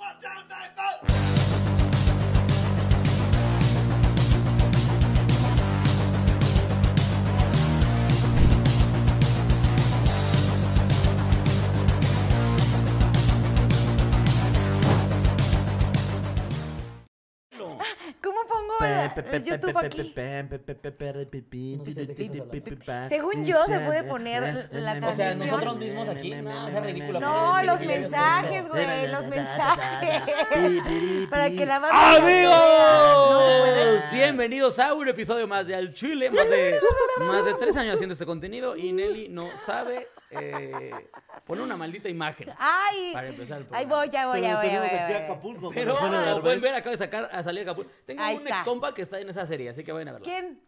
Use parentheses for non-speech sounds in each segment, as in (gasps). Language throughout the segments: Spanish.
Put down thy vote! ¿Cómo pongo la- el YouTube aquí? Según yo, se puede poner la O sea, transmisión. nosotros mismos aquí, no, esa ridícula. No, los mensajes, güey, los mensajes. Para que la banda... ¡Amigos! Bienvenidos a un episodio más de Al Chile. Más de, más de tres años haciendo este contenido y Nelly no sabe eh, poner una maldita imagen. Ay, Para empezar el ahí voy, ya voy, ya voy, ya voy, ya voy. Acapulco. Pero como pueden ver, acaba de sacar a salir Acapulco. Tengo Ahí un está. ex compa que está en esa serie, así que vayan a verlo. ¿Quién?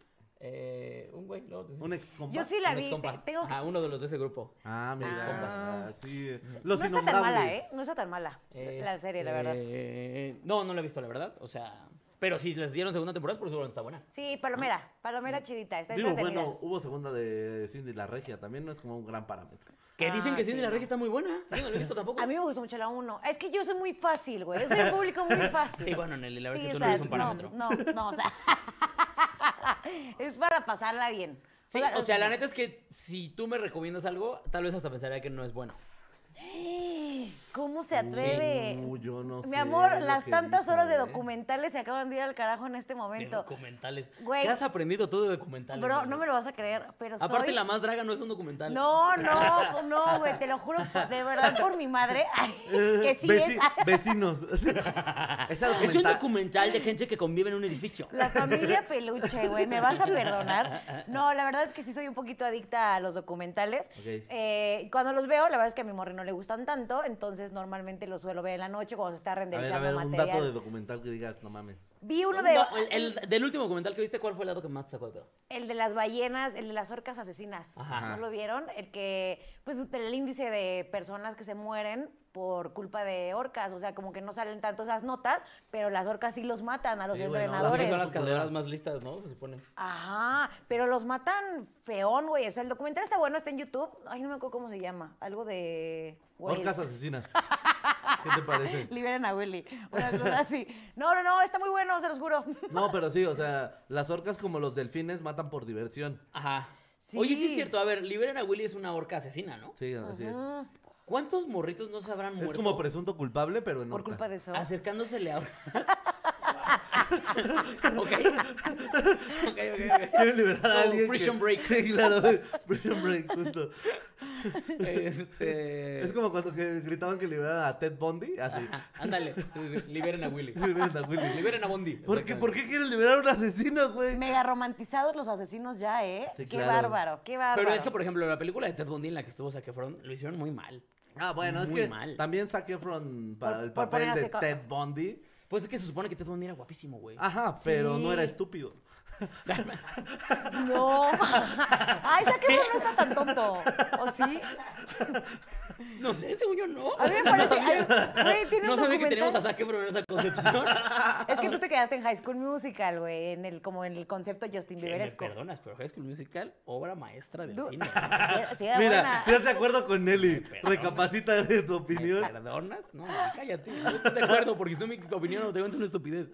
Eh, un güey, luego te. Un ex compa. Yo sí la Un vi. ex-compa. Tengo que- Ajá, uno de los de ese grupo. Ah, mira. Ah. Ah, sí. Los no está tan innombrables. mala, ¿eh? No está tan mala la serie, la verdad. Este, No, no la he visto, la verdad. O sea, pero si les dieron segunda temporada es porque seguro está buena. Sí, palomera, palomera chidita, está Digo, entretenida. bueno, hubo segunda de Cindy la Regia. También no es como un gran parámetro. Que dicen Ah, que Cindy sí, la no. Regia está muy buena. Yo no la he visto tampoco. A mí me gustó mucho la 1. Es que yo soy muy fácil, güey. Yo soy un público muy (laughs) fácil. Sí, bueno, Nelly, la verdad Sí, es que o tú no eres un parámetro. No, no, no, o sea. (laughs) es para pasarla bien. Sí, o sea, la neta es que si tú me recomiendas algo, tal vez hasta pensaría que no es bueno. (gasps) ¿Cómo se atreve? Uh, yo no Mi sé amor, las tantas horas de ¿eh? documentales se acaban de ir al carajo en este De momento. documentales. Güey. ¿Qué has aprendido tú de documentales? Bro, no me lo vas a creer, pero soy... Aparte, La Más Draga no es un documental. No, no, no, güey, te lo juro, de verdad, por mi madre, (laughs) ay, que sí Veci- es. (laughs) Vecinos. Esa (laughs) Es un documental- de gente que convive en un edificio. La familia peluche, güey, ¿me vas a perdonar? No, la verdad es que sí soy un poquito adicta a los documentales. Ok. Eh, cuando los veo, la verdad es que a mi morri no le gustan tanto, entonces normalmente los suelo ver en la noche cuando se está A ver, a renderizando ver, un material. dato de documental que digas, no mames. Vi uno de... No, el, el- del último documental que viste, ¿cuál fue el dato que más te sacó de pedo? El de las ballenas, el de las orcas asesinas. Ajá. ¿No lo vieron? El que, pues, el índice de personas que se mueren por culpa de orcas. O sea, como que no salen tanto esas notas, pero las orcas sí los matan a los Sí, las entrenadores. son las calderas más listas, ¿no? Se supone. Ajá, pero los matan feón, güey. O sea, el documental está bueno, está en YouTube. Ay, no me acuerdo cómo se llama. Algo de... güey, Orcas asesinas. (laughs) ¿Qué te parece? Liberen a Willy. Una cosa así. No, no, no, está muy bueno, se los juro. No, pero sí, o sea, las orcas como los delfines matan por diversión. Ajá. Sí. Oye, sí es cierto. A ver, liberen a Willy es una orca asesina, ¿no? Sí, así es. ¿Cuántos morritos no se habrán muerto? Es como presunto culpable, pero en Por culpa de eso. Acercándosele a orcas. (laughs) ok. ok, ok, ok. Quieren liberar a alguien. Prison que- Break. (laughs) Sí, claro. Prison Break, justo. (laughs) Este. Es como cuando que gritaban que liberaran a Ted Bundy. Así. Ajá, ándale. Sí, sí. Liberen a Willy. Liberen a Willy. Liberen a Bondi. ¿Por qué, ¿Por qué quieren liberar a un asesino, güey? Mega romantizados los asesinos ya, ¿eh? Sí, qué claro. bárbaro, qué bárbaro. Pero es que, por ejemplo, la película de Ted Bundy en la que estuvo Zac Efron lo hicieron muy mal. Ah, bueno, es que mal. también Zac Efron para Por- el papel de Ted Bundy. Pues es que se supone que Ted Bundy era guapísimo, güey. Ajá, pero no era estúpido. No. Ay, esa que no está tan tonto. ¿O sí? No sé, según yo no. A mí me parece. No sabía, ay, Güey, tiene no un sabía que teníamos a Zac Efron en esa concepción. Es que tú te quedaste en High School Musical, güey, en el, como en el concepto Justin me Bieberesco. perdonas, pero High School Musical, obra maestra del Du- cine. Sí, sí, era Mira, buena. ¿estás de acuerdo con Nelly? Recapacita de tu ¿Me opinión. perdonas? No, cállate. No estás de acuerdo porque si no mi opinión automáticamente es una estupidez.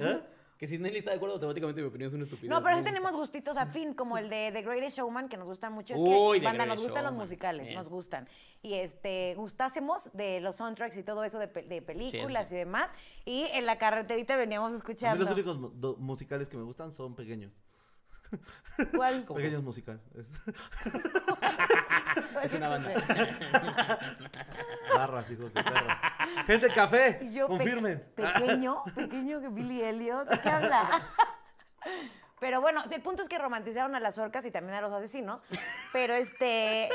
¿Eh? Que si Nelly está de acuerdo, automáticamente mi opinión es una estupidez. No, pero sí tenemos gustitos afín, como el de The Greatest Showman, que nos gustan mucho. Es Uy, que, The banda, nos gustan los musicales, bien. nos gustan. Y este, gustásemos de los soundtracks y todo eso de, pe- de películas sí. y demás. Y en la carreterita veníamos A mí escuchando. los únicos musicales que me gustan son pequeños. ¿Cuál? ¿Cómo? Pequeños musical. Es- (laughs) Es una banda. Barras, hijos de perra. Gente, café. Y yo, pe- confirmen. pequeño, pequeño que Billy Elliot. ¿De qué habla? Pero bueno, el punto es que romantizaron a las orcas y también a los asesinos. Pero este,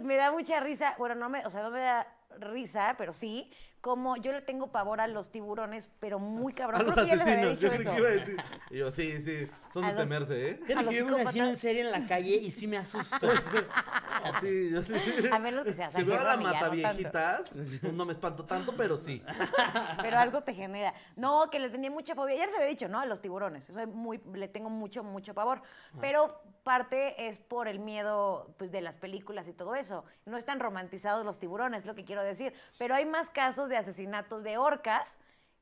me da mucha risa. Bueno, no me, o sea, no me da risa, pero sí, como yo le tengo pavor a los tiburones, pero muy (laughs) cabrón. A los Creo que ya les había asesinos. dicho Yo creí eso. que iba a decir. Y yo, sí, sí. Son A de los- temerse, ¿eh? Que yo vi un asesino en serie en la calle y sí me asusto. (laughs) Sí, yo sí. A menos que sea Si veo a la mata viejitas, pues no me espanto tanto, pero sí. (laughs) Pero algo te genera. No, que le tenía mucha fobia. Ya les había dicho, ¿no? A los tiburones. Soy muy, le tengo mucho, mucho pavor. Pero parte es por el miedo pues, de las películas y todo eso. No están romantizados los tiburones, es lo que quiero decir. Pero hay más casos de asesinatos de orcas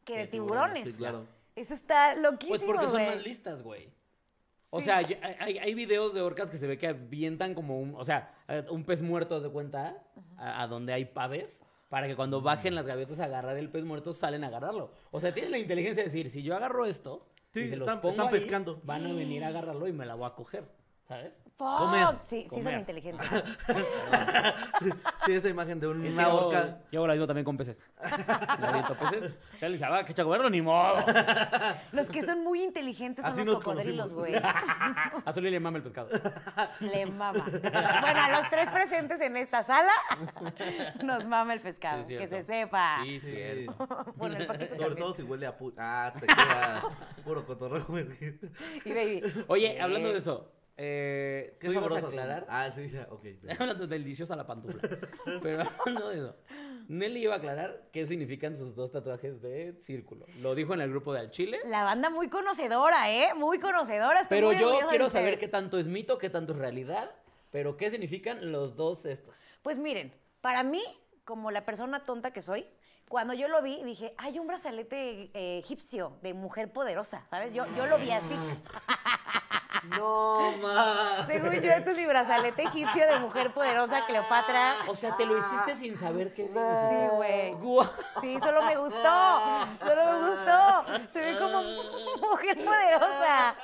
que de tiburones. Sí, claro. Eso está loquísimo, Pues porque son güey. más listas, güey. O Sí. sea, hay, hay videos de orcas que se ve que avientan como un, o sea, eh, un pez muerto, de cuenta, a, a donde hay paves, para que cuando bajen las gaviotas a agarrar el pez muerto, salen a agarrarlo. O sea, tienen la inteligencia de decir, si yo agarro esto, Sí, y se los están- pongo están ahí, pescando. van a venir a agarrarlo y me la voy a coger, ¿sabes? Fuck. Comer. Sí, sí, Comer. son inteligentes. (laughs) Sí, sí, esa imagen de Es que una yo, orca. yo hago lo mismo también con peces. (laughs) Le aviento peces, se les va, que echa comerlo, ni modo. Los que son muy inteligentes son Así los nos cocodrilos, güey. (laughs) A Zully le mama el pescado. Le mama. Bueno, a los tres presentes en esta sala nos mama el pescado. Sí, es que cierto. se sepa. Sí, Sí. cierto. Bueno, el paquete Sobre también. todo si huele a pu... Ah, te quedas. Puro cotorreo, güey. Y baby. Oye, Sí. hablando de eso, eh, Qué ¿tú ibas a son. aclarar? Ah, sí, ya, ok. (laughs) Hablando del deliciosa la pantufla. (laughs) Pero hablando de eso, Nelly iba a aclarar qué significan sus dos tatuajes de círculo. Lo dijo en el grupo de Al Chile. La banda muy conocedora, ¿eh? Muy conocedora. Estoy Pero muy yo quiero saber qué tanto es mito, qué tanto es realidad. Pero qué significan los dos estos. Pues miren, para mí, como la persona tonta que soy, cuando yo lo vi, dije, hay un brazalete eh, egipcio de mujer poderosa, ¿sabes? Yo, yo lo vi así. (laughs) No, ma. (laughs) Según yo, este es mi brazalete egipcio de mujer poderosa, Cleopatra. O sea, te lo hiciste sin saber qué es. Sí, güey. Sí, solo me gustó. Solo me gustó. Se ve como (laughs) mujer poderosa.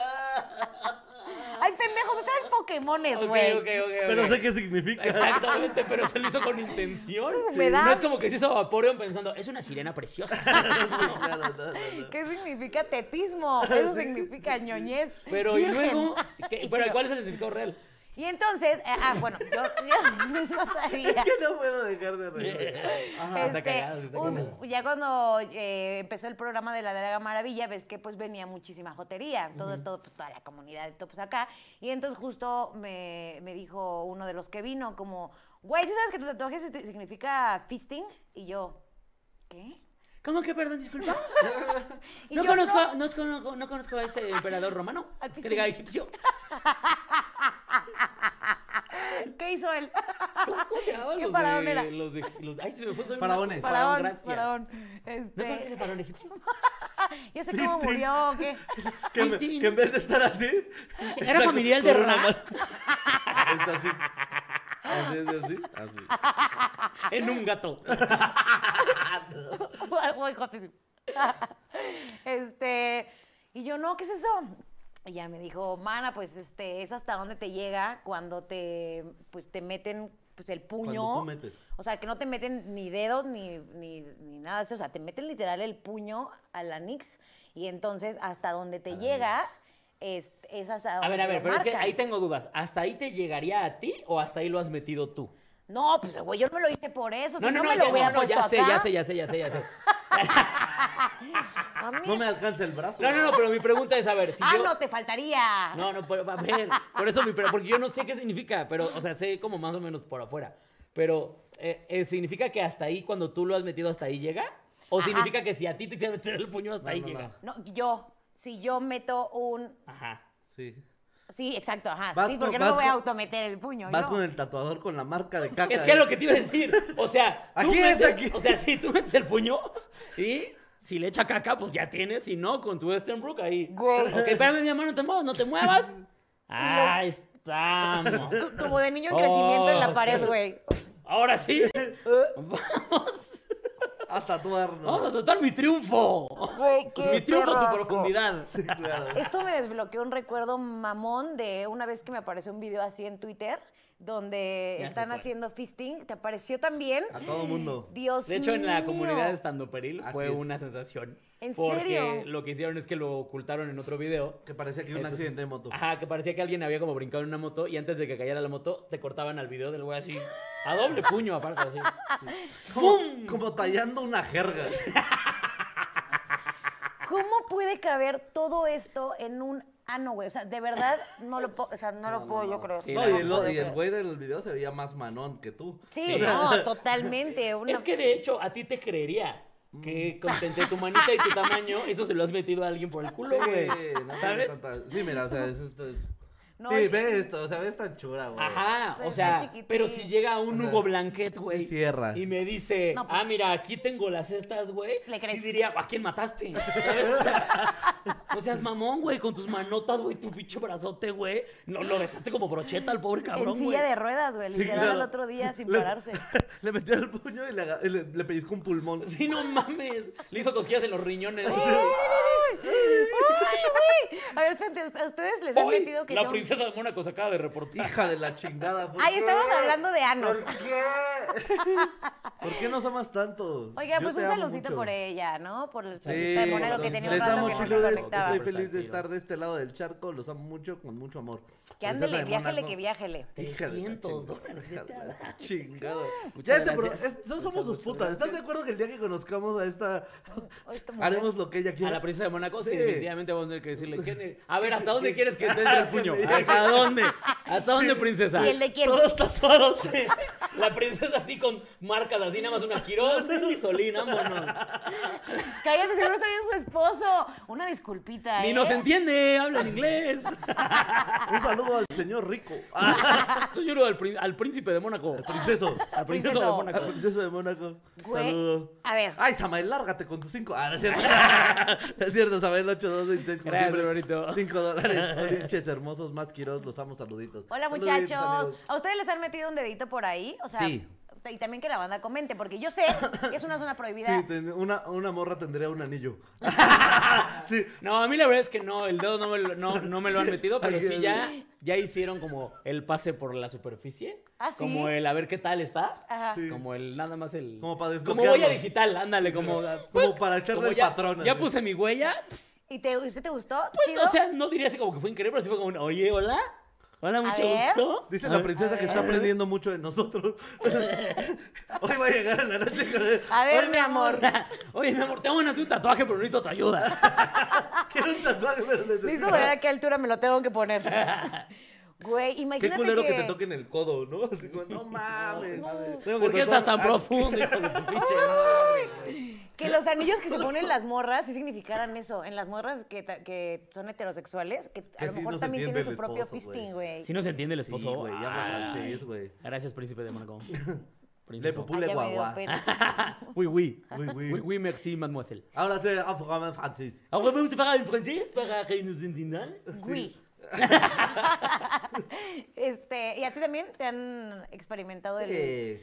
Ay, pendejo, tú traes Pokémones, Ok, güey. ok, ok, ok. Pero sé qué significa. Exactamente, pero se lo hizo con intención. (laughs) Humedad. No es como que se hizo Vaporeon pensando, es una sirena preciosa. (laughs) Claro, no, no, no. ¿Qué significa tetismo? Eso significa ñoñez. Pero, ¿y luego? (laughs) ¿Qué- pero, ¿cuál es el significado real? Y entonces, eh, ah, bueno, yo, (laughs) yo no sabía. Es que no puedo dejar de reír. (laughs) Ajá. está Este, cagado, está un- cagado. ya cuando eh, empezó el programa de la Daga Maravilla, ves que pues venía muchísima jotería, todo, todo, pues toda la comunidad todo pues acá. Y entonces justo me, me dijo uno de los que vino como, güey, ¿sí sabes que tu tatuaje si- significa fisting? Y yo, ¿qué? ¿Cómo que, perdón, disculpa? (laughs) Y No yo, conozco, no. conozco, no conozco a ese emperador romano. Al Que diga egipcio. (laughs) ¿Qué hizo él? ¿Cómo, se llamaban ¿Qué los faraón de, era? los de... Los, ay, se me fue. Faraones. Faraón, gracias. faraón. ¿No conoces Este, el faraón egipcio? (laughs) ya sé cómo murió, ¿o ¿qué? (laughs) Que, me- que en vez de estar así. Era familiar de Ra. Está así. Así, así, así. así. En un gato. Este, y yo, no, ¿qué es eso? Y ya me dijo, mana, pues este, es hasta dónde te llega cuando te, pues, te meten pues, el puño. Tú metes. O sea, que no te meten ni dedos ni, ni, ni nada eso. O sea, te meten literal el puño a la nix y entonces hasta donde te llega es, es hasta A donde ver, a ver, pero es que ahí tengo dudas. ¿Hasta ahí te llegaría a ti o hasta ahí lo has metido tú? No, pues güey, yo no me lo hice por eso. si no, me ya, lo hubiera no, no, puesto ya sé, acá. ya sé, ya sé, ya sé, ya sé. (laughs) A mí- No me alcanza el brazo. No, no, no, pero mi pregunta es, a ver, si ah, yo... no, te faltaría. No, no, pero, a ver, por eso mi, pero porque yo no sé qué significa, pero, o sea, sé como más o menos por afuera. Pero, eh, eh, ¿significa que hasta ahí, cuando tú lo has metido, hasta ahí llega? ¿O Ajá. significa que si a ti te quisieras meter el puño, hasta No, ahí no, llega? No, yo, si yo meto un... Ajá. Sí. Sí, exacto, ajá. Vas sí, con- porque no vas me voy a con- autometer el puño. Vas yo. con el tatuador con la marca de caca. Es que es ¿eh? lo que te iba a decir. O sea, tú Aquí es, metes, aquí. o sea, si tú metes el puño y si le echa caca, pues ya tienes. Si no, con tu Western Brook ahí. Güey. Ok, espérame, mi amor, no te muevas, no te muevas. (laughs) Ahí estamos. Como de niño en crecimiento en la pared, Ok. güey. Ahora sí. (laughs) Vamos. A tatuarnos. Vamos a tratar mi triunfo. Güey, qué Mi triunfo a tu profundidad. Sí, claro. Esto me desbloqueó un recuerdo mamón de una vez que me apareció un video así en Twitter donde Ya están haciendo fisting. ¿Te apareció también? A todo mundo. Dios De hecho, en la mío. comunidad de Estando Peril Así fue es. una sensación. ¿En porque serio? lo que hicieron es que lo ocultaron en otro video. Que parecía que era un Entonces, accidente de moto. Ajá, que parecía que alguien había como brincado en una moto y antes de que cayera la moto te cortaban al video del güey así. A doble puño, aparte, así. Como, como tallando una jerga. ¿Cómo puede caber todo esto en un ano, güey? O sea, de verdad no lo puedo, o sea, no, lo puedo yo creo. Sí, No, y el, y güey del video se veía más manón que tú. Sí, no, totalmente. (laughs) Una... Es que de hecho, a ti te creería que con entre tu manita y tu tamaño, eso se lo has metido a alguien por el culo, güey. Sí, no ¿Sabes? tanta- Sí, mira, o sea, es- esto es. No, sí, y- ve esto, o sea, ves tan chura, güey. Ajá, o Está sea, pero si llega un Hugo Blanquet, güey, Sí, cierra. y me dice, No, pues- ah, mira, aquí tengo las estas, güey, Le sí crees. diría, ¿a quién mataste? ¿Sabes? O sea, (laughs) no seas mamón, güey, con tus manotas, güey, tu pinche brazote, güey, no lo dejaste como brocheta al pobre en cabrón, güey. silla de ruedas, güey. Sí, Literal claro. el otro día sin Le- pararse. (laughs) Le metió el puño y le, le, le pellizcó un pulmón. Sí, no mames. Le hizo cosquillas en los riñones. (laughs) güey. A ver, espérate, ¿a ustedes les han metido que la son... princesa de Mónaco se acaba de reportar. Hija de la chingada. ¿por Ay, qué? estamos hablando de anos. ¿Por qué? ¿Por qué nos amas tanto? Oiga, Yo pues un saludito por ella, ¿no? Por el Sí, saludito de Mónaco que tenía un rato amo que no se chiludes, conectaba. Estoy feliz de estar de este lado del charco. Los amo mucho, con mucho amor. Que Princesa ándele, de viájele, que viájele. Hija de la 300 chingada, dólares. la Chingado. Ya este, es- no Muchas, somos sus putas. ¿Estás de acuerdo que el día que conozcamos a esta Ay, haremos lo que ella A quiera? la princesa de Mónaco, sí, Sí. definitivamente vamos a tener que decirle. A ver, ¿hasta dónde (laughs) quieres que te entre el puño? ¿Hasta dónde? ¿Hasta dónde, princesa? ¿Y el de quién? Todos tatuados. sí. La princesa así con marcas así, nada más una Quirós y Solín, vámonos. Cállate, seguro está bien su esposo. Una disculpita, Ni ¿eh? nos entiende, habla en inglés. Un saludo al señor rico. (laughs) Soy uno al, prín- al príncipe de Mónaco. Princeso. Al princeso Princeso. de Al Mónaco. princeso de Mónaco. Güey, Saludo. a ver. Ay, Samael, lárgate con tus cinco. Ah, no es cierto. (laughs) No es cierto, Samael 8226. como Gracias, siempre. hermanito. Cinco dólares. (laughs) Pinches hermosos, más quiros. Los amo, saluditos. Hola Saluditos, muchachos. amigos. ¿A ustedes les han metido un dedito por ahí? O sea, Sí. Y también que la banda comente, porque yo sé que es una zona prohibida. Sí, ten- una, una morra tendría un anillo. (laughs) sí. No, a mí la verdad es que no, el dedo no me lo, no, no me lo han metido, pero sí ya, ya hicieron como el pase por la superficie. ¿Ah, sí? Como el a ver qué tal está. Ajá. Sí. Como el nada más el. Como para Como huella digital, ándale, como. Como para echarle como el ya, patrón. Ya así. puse mi huella. ¿Y te, usted te gustó? Pues, ¿Chido? o sea, no diría así como que fue increíble, pero sí fue como un, oye, hola. Hola, mucho gusto. Dice A la princesa A que está aprendiendo mucho de nosotros. (laughs) Hoy va a llegar en la noche con el- A ver, mi amor. (laughs) Oye, mi amor, te van a hacer un tatuaje, pero necesito tu ayuda. (laughs) Quiero un tatuaje, pero necesito- ¿a qué altura me lo tengo que poner? Güey, Qué imagínate culero que... que... te toquen el codo, ¿no? Así como, no (laughs) mames. No. Que ¿Por qué estás tan Ah, profundo, hijo de tu pinche madre, güey? Que los anillos que se ponen las morras sí significaran eso. En las morras que, que son heterosexuales, que, a Que lo sí mejor no se también tienen su propio fisting, güey. Si no se entiende el Sí, esposo. güey, ya Ay. francés, güey. Gracias, príncipe de Mónaco. (laughs) Le popule dio guagua. (laughs) Oui, oui. Oui, oui. Oui, oui, merci, mademoiselle. Ahora sí, hablo en francés. Alors, vamos a hablar en francés para que nos entiendan. Güey. (laughs) este, ¿y a ti también te han experimentado el.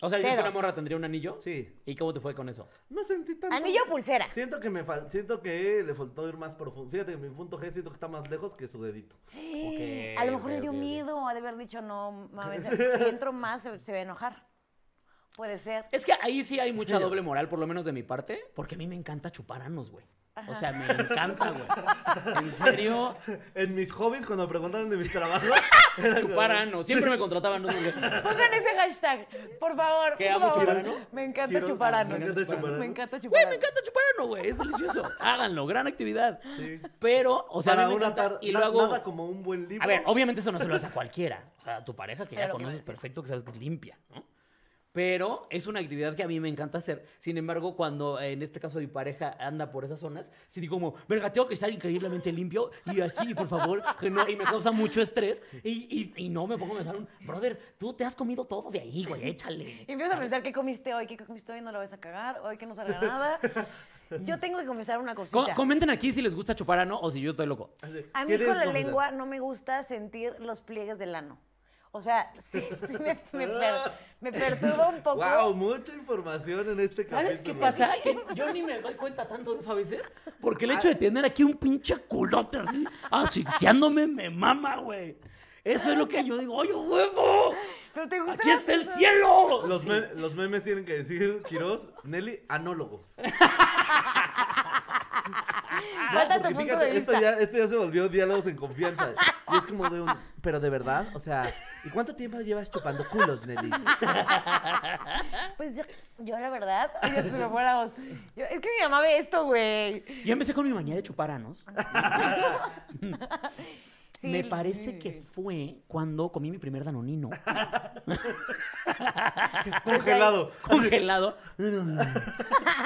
O sea, dices que una Dedos. morra tendría un anillo. Sí. ¿Y cómo te fue con eso? No sentí tanto. anillo o pulsera? Siento que me fal... siento que le faltó ir más profundo. Fíjate que mi punto G siento que está más lejos que su dedito. a lo mejor ok, le dio ok, ok. miedo, ha de haber dicho, no, mames, (laughs) si entro más se, se va a enojar. Puede ser. Es que ahí sí hay mucha doble moral, por lo menos de mi parte, porque a mí me encanta chupar anos, güey. O sea, me encanta, güey. (laughs) En serio, En mis hobbies, cuando me preguntaban de mis trabajos, (laughs) chupar anos. Siempre me contrataban, no. Pongan ese hashtag, por favor. ¿Qué, por amo favor. chupar ano? Me encanta Quiero- chupar me anos. encanta chupar ano. Me encanta chupar Güey, me encanta chupar ano, güey. Es delicioso. Háganlo, gran actividad. Sí. Pero, o sea, a para mí me una encanta. tar- Y luego. nada como un buen libro. A ver, obviamente eso no se lo hace a cualquiera. O sea, a tu pareja que ya Claro que conoces no. perfecto, que sabes que es limpia, ¿no? Pero es una actividad que a mí me encanta hacer. Sin embargo, cuando en este caso mi pareja anda por esas zonas, sí digo como, verga, tengo que estar increíblemente limpio y así, por favor, que no, y me causa mucho estrés. Y, y- y no me pongo a pensar, un, brother, tú te has comido todo de ahí, güey, échale. Y empiezo a pensar, ¿qué comiste hoy? ¿Qué comiste hoy? No lo vas a cagar. Hoy que no salga nada. Yo tengo que confesar una Co- cosita. comenten aquí si les gusta chupar ano o si yo estoy loco. A mí ¿quieres con la lengua no me gusta sentir los pliegues del ano. O sea, sí, (laughs) sí me, me per- me perturba un poco. Wow, mucha información en este ¿Sabes qué capítulo. pasa? Que yo ni me doy cuenta tanto de eso a veces. Porque el hecho de tener aquí un pinche culote así, asfixiándome, me mama, güey. Eso es lo que yo digo, oye, huevo, Pero te gusta aquí está el cielo. Los, me- los memes tienen que decir, Quiroz, Nelly, anólogos. (laughs) (laughs) Falta tu Porque punto fíjate, de esto vista. ya, esto ya se volvió diálogos en confianza. Y es como de un, pero de verdad, o sea, ¿y cuánto tiempo llevas chupando culos, Nelly? (laughs) Pues yo, yo la verdad, ay, ya se me fue la voz. Yo- es que mi mamá ve esto, güey. Yo empecé con mi manía de chupar anos. (laughs) Sí, me parece que fue cuando comí mi primer danonino. (laughs) Congelado. Congelado.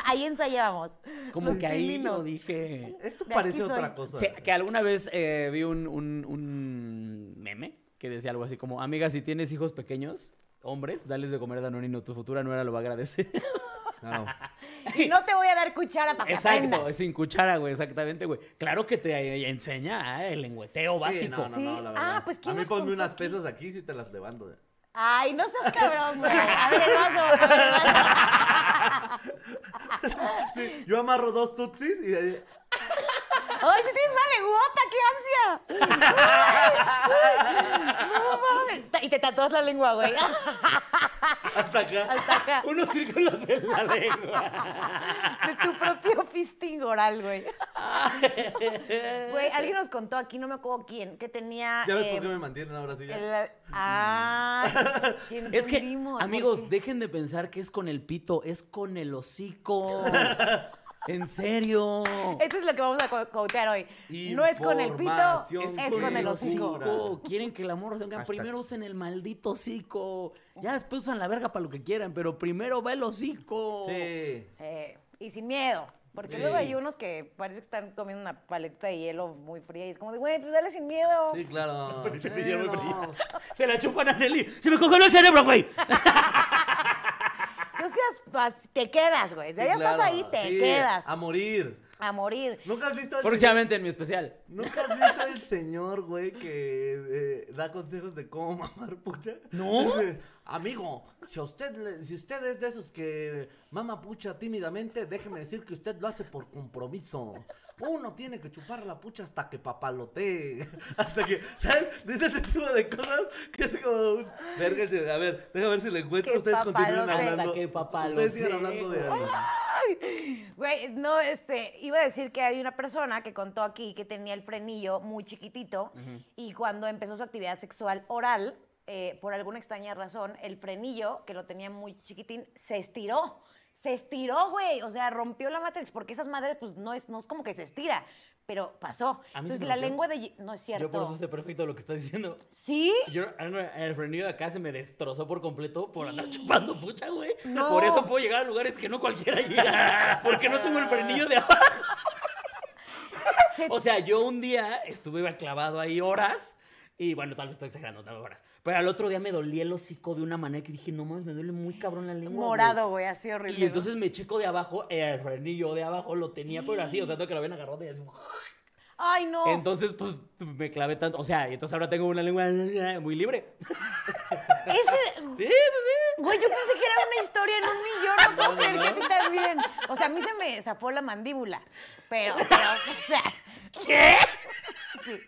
Ahí ensayábamos. Como Los que ahí pininos. lo dije. Esto De parece soy. otra cosa. Sí, que alguna vez eh, vi un, un, un- que decía algo así como, amiga, si tienes hijos pequeños, hombres, dales de comer Danonino, tu futura nuera lo va a agradecer. (laughs) No. (laughs) Y no te voy a dar cuchara para que Exacto, aprendas. sin cuchara, güey, exactamente, güey. Claro que te eh, enseña eh, el lengüeteo Sí, básico. no, no, Sí. no, la Ah, verdad. pues, ¿quién A mí ponme unas aquí? pesas aquí y te las levanto. eh. Ay, no seas (laughs) cabrón, güey. A ver, el vaso, a ver, el vaso. Sí, yo amarro dos tutsis y ¡Ay, si tienes una legota! ¡Qué ansia! ¡No mames! Y te tatúas la lengua, güey. hasta acá. Hasta acá. Unos círculos en la lengua. De tu propio fisting oral, güey. Güey, alguien nos contó aquí, no me acuerdo quién, que tenía... ¿Ya ves eh, por qué me mantienen ahora sí? ya? el- Ah, (laughs) Es que, entendimos, ¿por amigos, dejen de pensar que es con el pito, es con el hocico. (laughs) en serio. Esto es lo que vamos a co- cotear hoy. No es con el pito, es con el hocico. Quieren que el amor se. Primero usen el maldito hocico. Ya después usan la verga para lo que quieran, pero primero va el hocico. Sí. Eh, y sin miedo. Porque Sí. luego hay unos que parece que están comiendo una paleta de hielo muy fría y es como de, güey, pues dale sin miedo. Sí, claro. Paleta de Sí, hielo muy no. (laughs) Se la chupan a Nelly. Se me congeló el cerebro, güey. (laughs) Te quedas, güey. Sí, ya estás ahí, te Sí, quedas A morir. a morir. ¿Nunca has visto al Próximamente en mi especial. ¿Nunca has visto al señor, güey, que eh, da consejos de cómo mamar pucha? No. (laughs) Amigo, si a usted, si usted es de esos que mama pucha tímidamente, déjeme decir que usted lo hace por compromiso. Uno tiene que chupar la pucha hasta que papalotee. (laughs) Hasta que, ¿sabes? Dice ese tipo de cosas que es como un... Verga, a ver, déjame ver si lo encuentro. Ustedes papalotee. hablando. Hasta que papalotee, Ustedes hablando de güey. algo. Güey, no, este, iba a decir que hay una persona que contó aquí que tenía el frenillo muy chiquitito y cuando empezó su actividad sexual oral, eh, por alguna extraña razón, el frenillo, que lo tenía muy chiquitín, se estiró. Se estiró, güey. O sea, rompió la matrix, porque esas madres, pues, no es, no es como que se estira, pero pasó. A mí se Entonces, me la rompió. lengua de... No es cierto. Yo por eso sé perfecto lo que está diciendo. ¿Sí? Yo, ah, el frenillo de acá se me destrozó por completo por andar chupando pucha, güey. No. Por eso puedo llegar a lugares que no cualquiera (laughs) llega. Porque no tengo el frenillo de abajo. (laughs) Se- O sea, yo un día estuve clavado ahí horas. Y bueno, tal vez estoy exagerando, no horas. Pero al otro día me dolía el hocico de una manera que dije, no mames, me duele muy cabrón la lengua. güey". Morado, güey, así horrible. Y entonces me checo de abajo, el frenillo de abajo lo tenía, pero así, o sea, tengo que lo habían agarrado y así. Ay, no. Entonces, pues me clavé tanto. O sea, y entonces ahora tengo una lengua muy libre. Ese... (laughs) Sí, sí, sí. Güey, yo pensé que era una historia en un millón, no puedo No, creer no, que a ti también. O sea, a mí se me zafó la mandíbula. Pero, pero, o sea, ¿qué? Sí.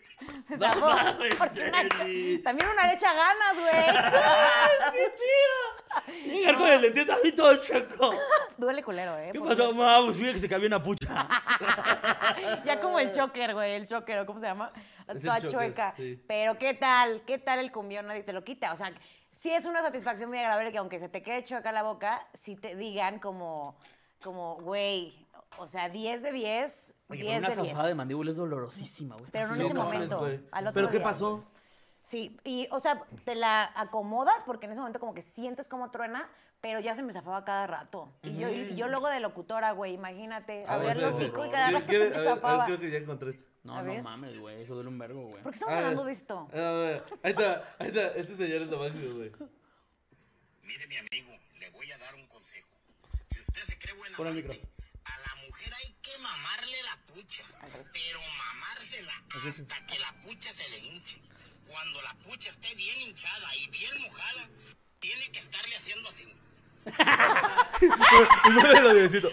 Se No mames, porque también una le echa ganas, güey. (laughs) ¡Qué chido! Llegar con el dentista así todo checo. Duele culero, ¿eh? ¿Qué pasó, mamá? Pues fíjate que se cambió una pucha. (laughs) Ya como el choker, güey, el choker, ¿o ¿cómo se llama? Es el Toda choker, chueca. sí. Pero ¿qué tal? ¿Qué tal el cumbión? Nadie te lo quita. O sea, sí es una satisfacción muy agradable que aunque se te quede chueca la boca, sí te digan como, como, güey, o sea, 10 de 10, Oye, 10 pero una de 10. zafada de mandíbula es dolorosísima, güey. Pero no en ese loca. momento. güey. al otro ¿Pero qué día. pasó? Sí, y, o sea, te la acomodas porque en ese momento como que sientes como truena, pero ya se me zafaba cada rato. Y yo, y yo luego de locutora, güey, imagínate, A abría ver, el espérate. hocico y cada rato se ¿Quiere- me a ver, a ver, zafaba. creo que ya encontré esto. No, A no ver. mames, güey. Eso duele un vergo, güey. ¿Por qué estamos A ver, hablando de esto? A ver, ahí está, ahí está. Este señor es lo máximo, güey. Mire, mi amigo, le voy a dar un consejo. Si usted se cree buena Pon el amante, micro. Pero mamársela hasta que la pucha se le hinche. Cuando la pucha esté bien hinchada y bien mojada, tiene que estarle haciendo así. (laughs) Muévelo, Diosito.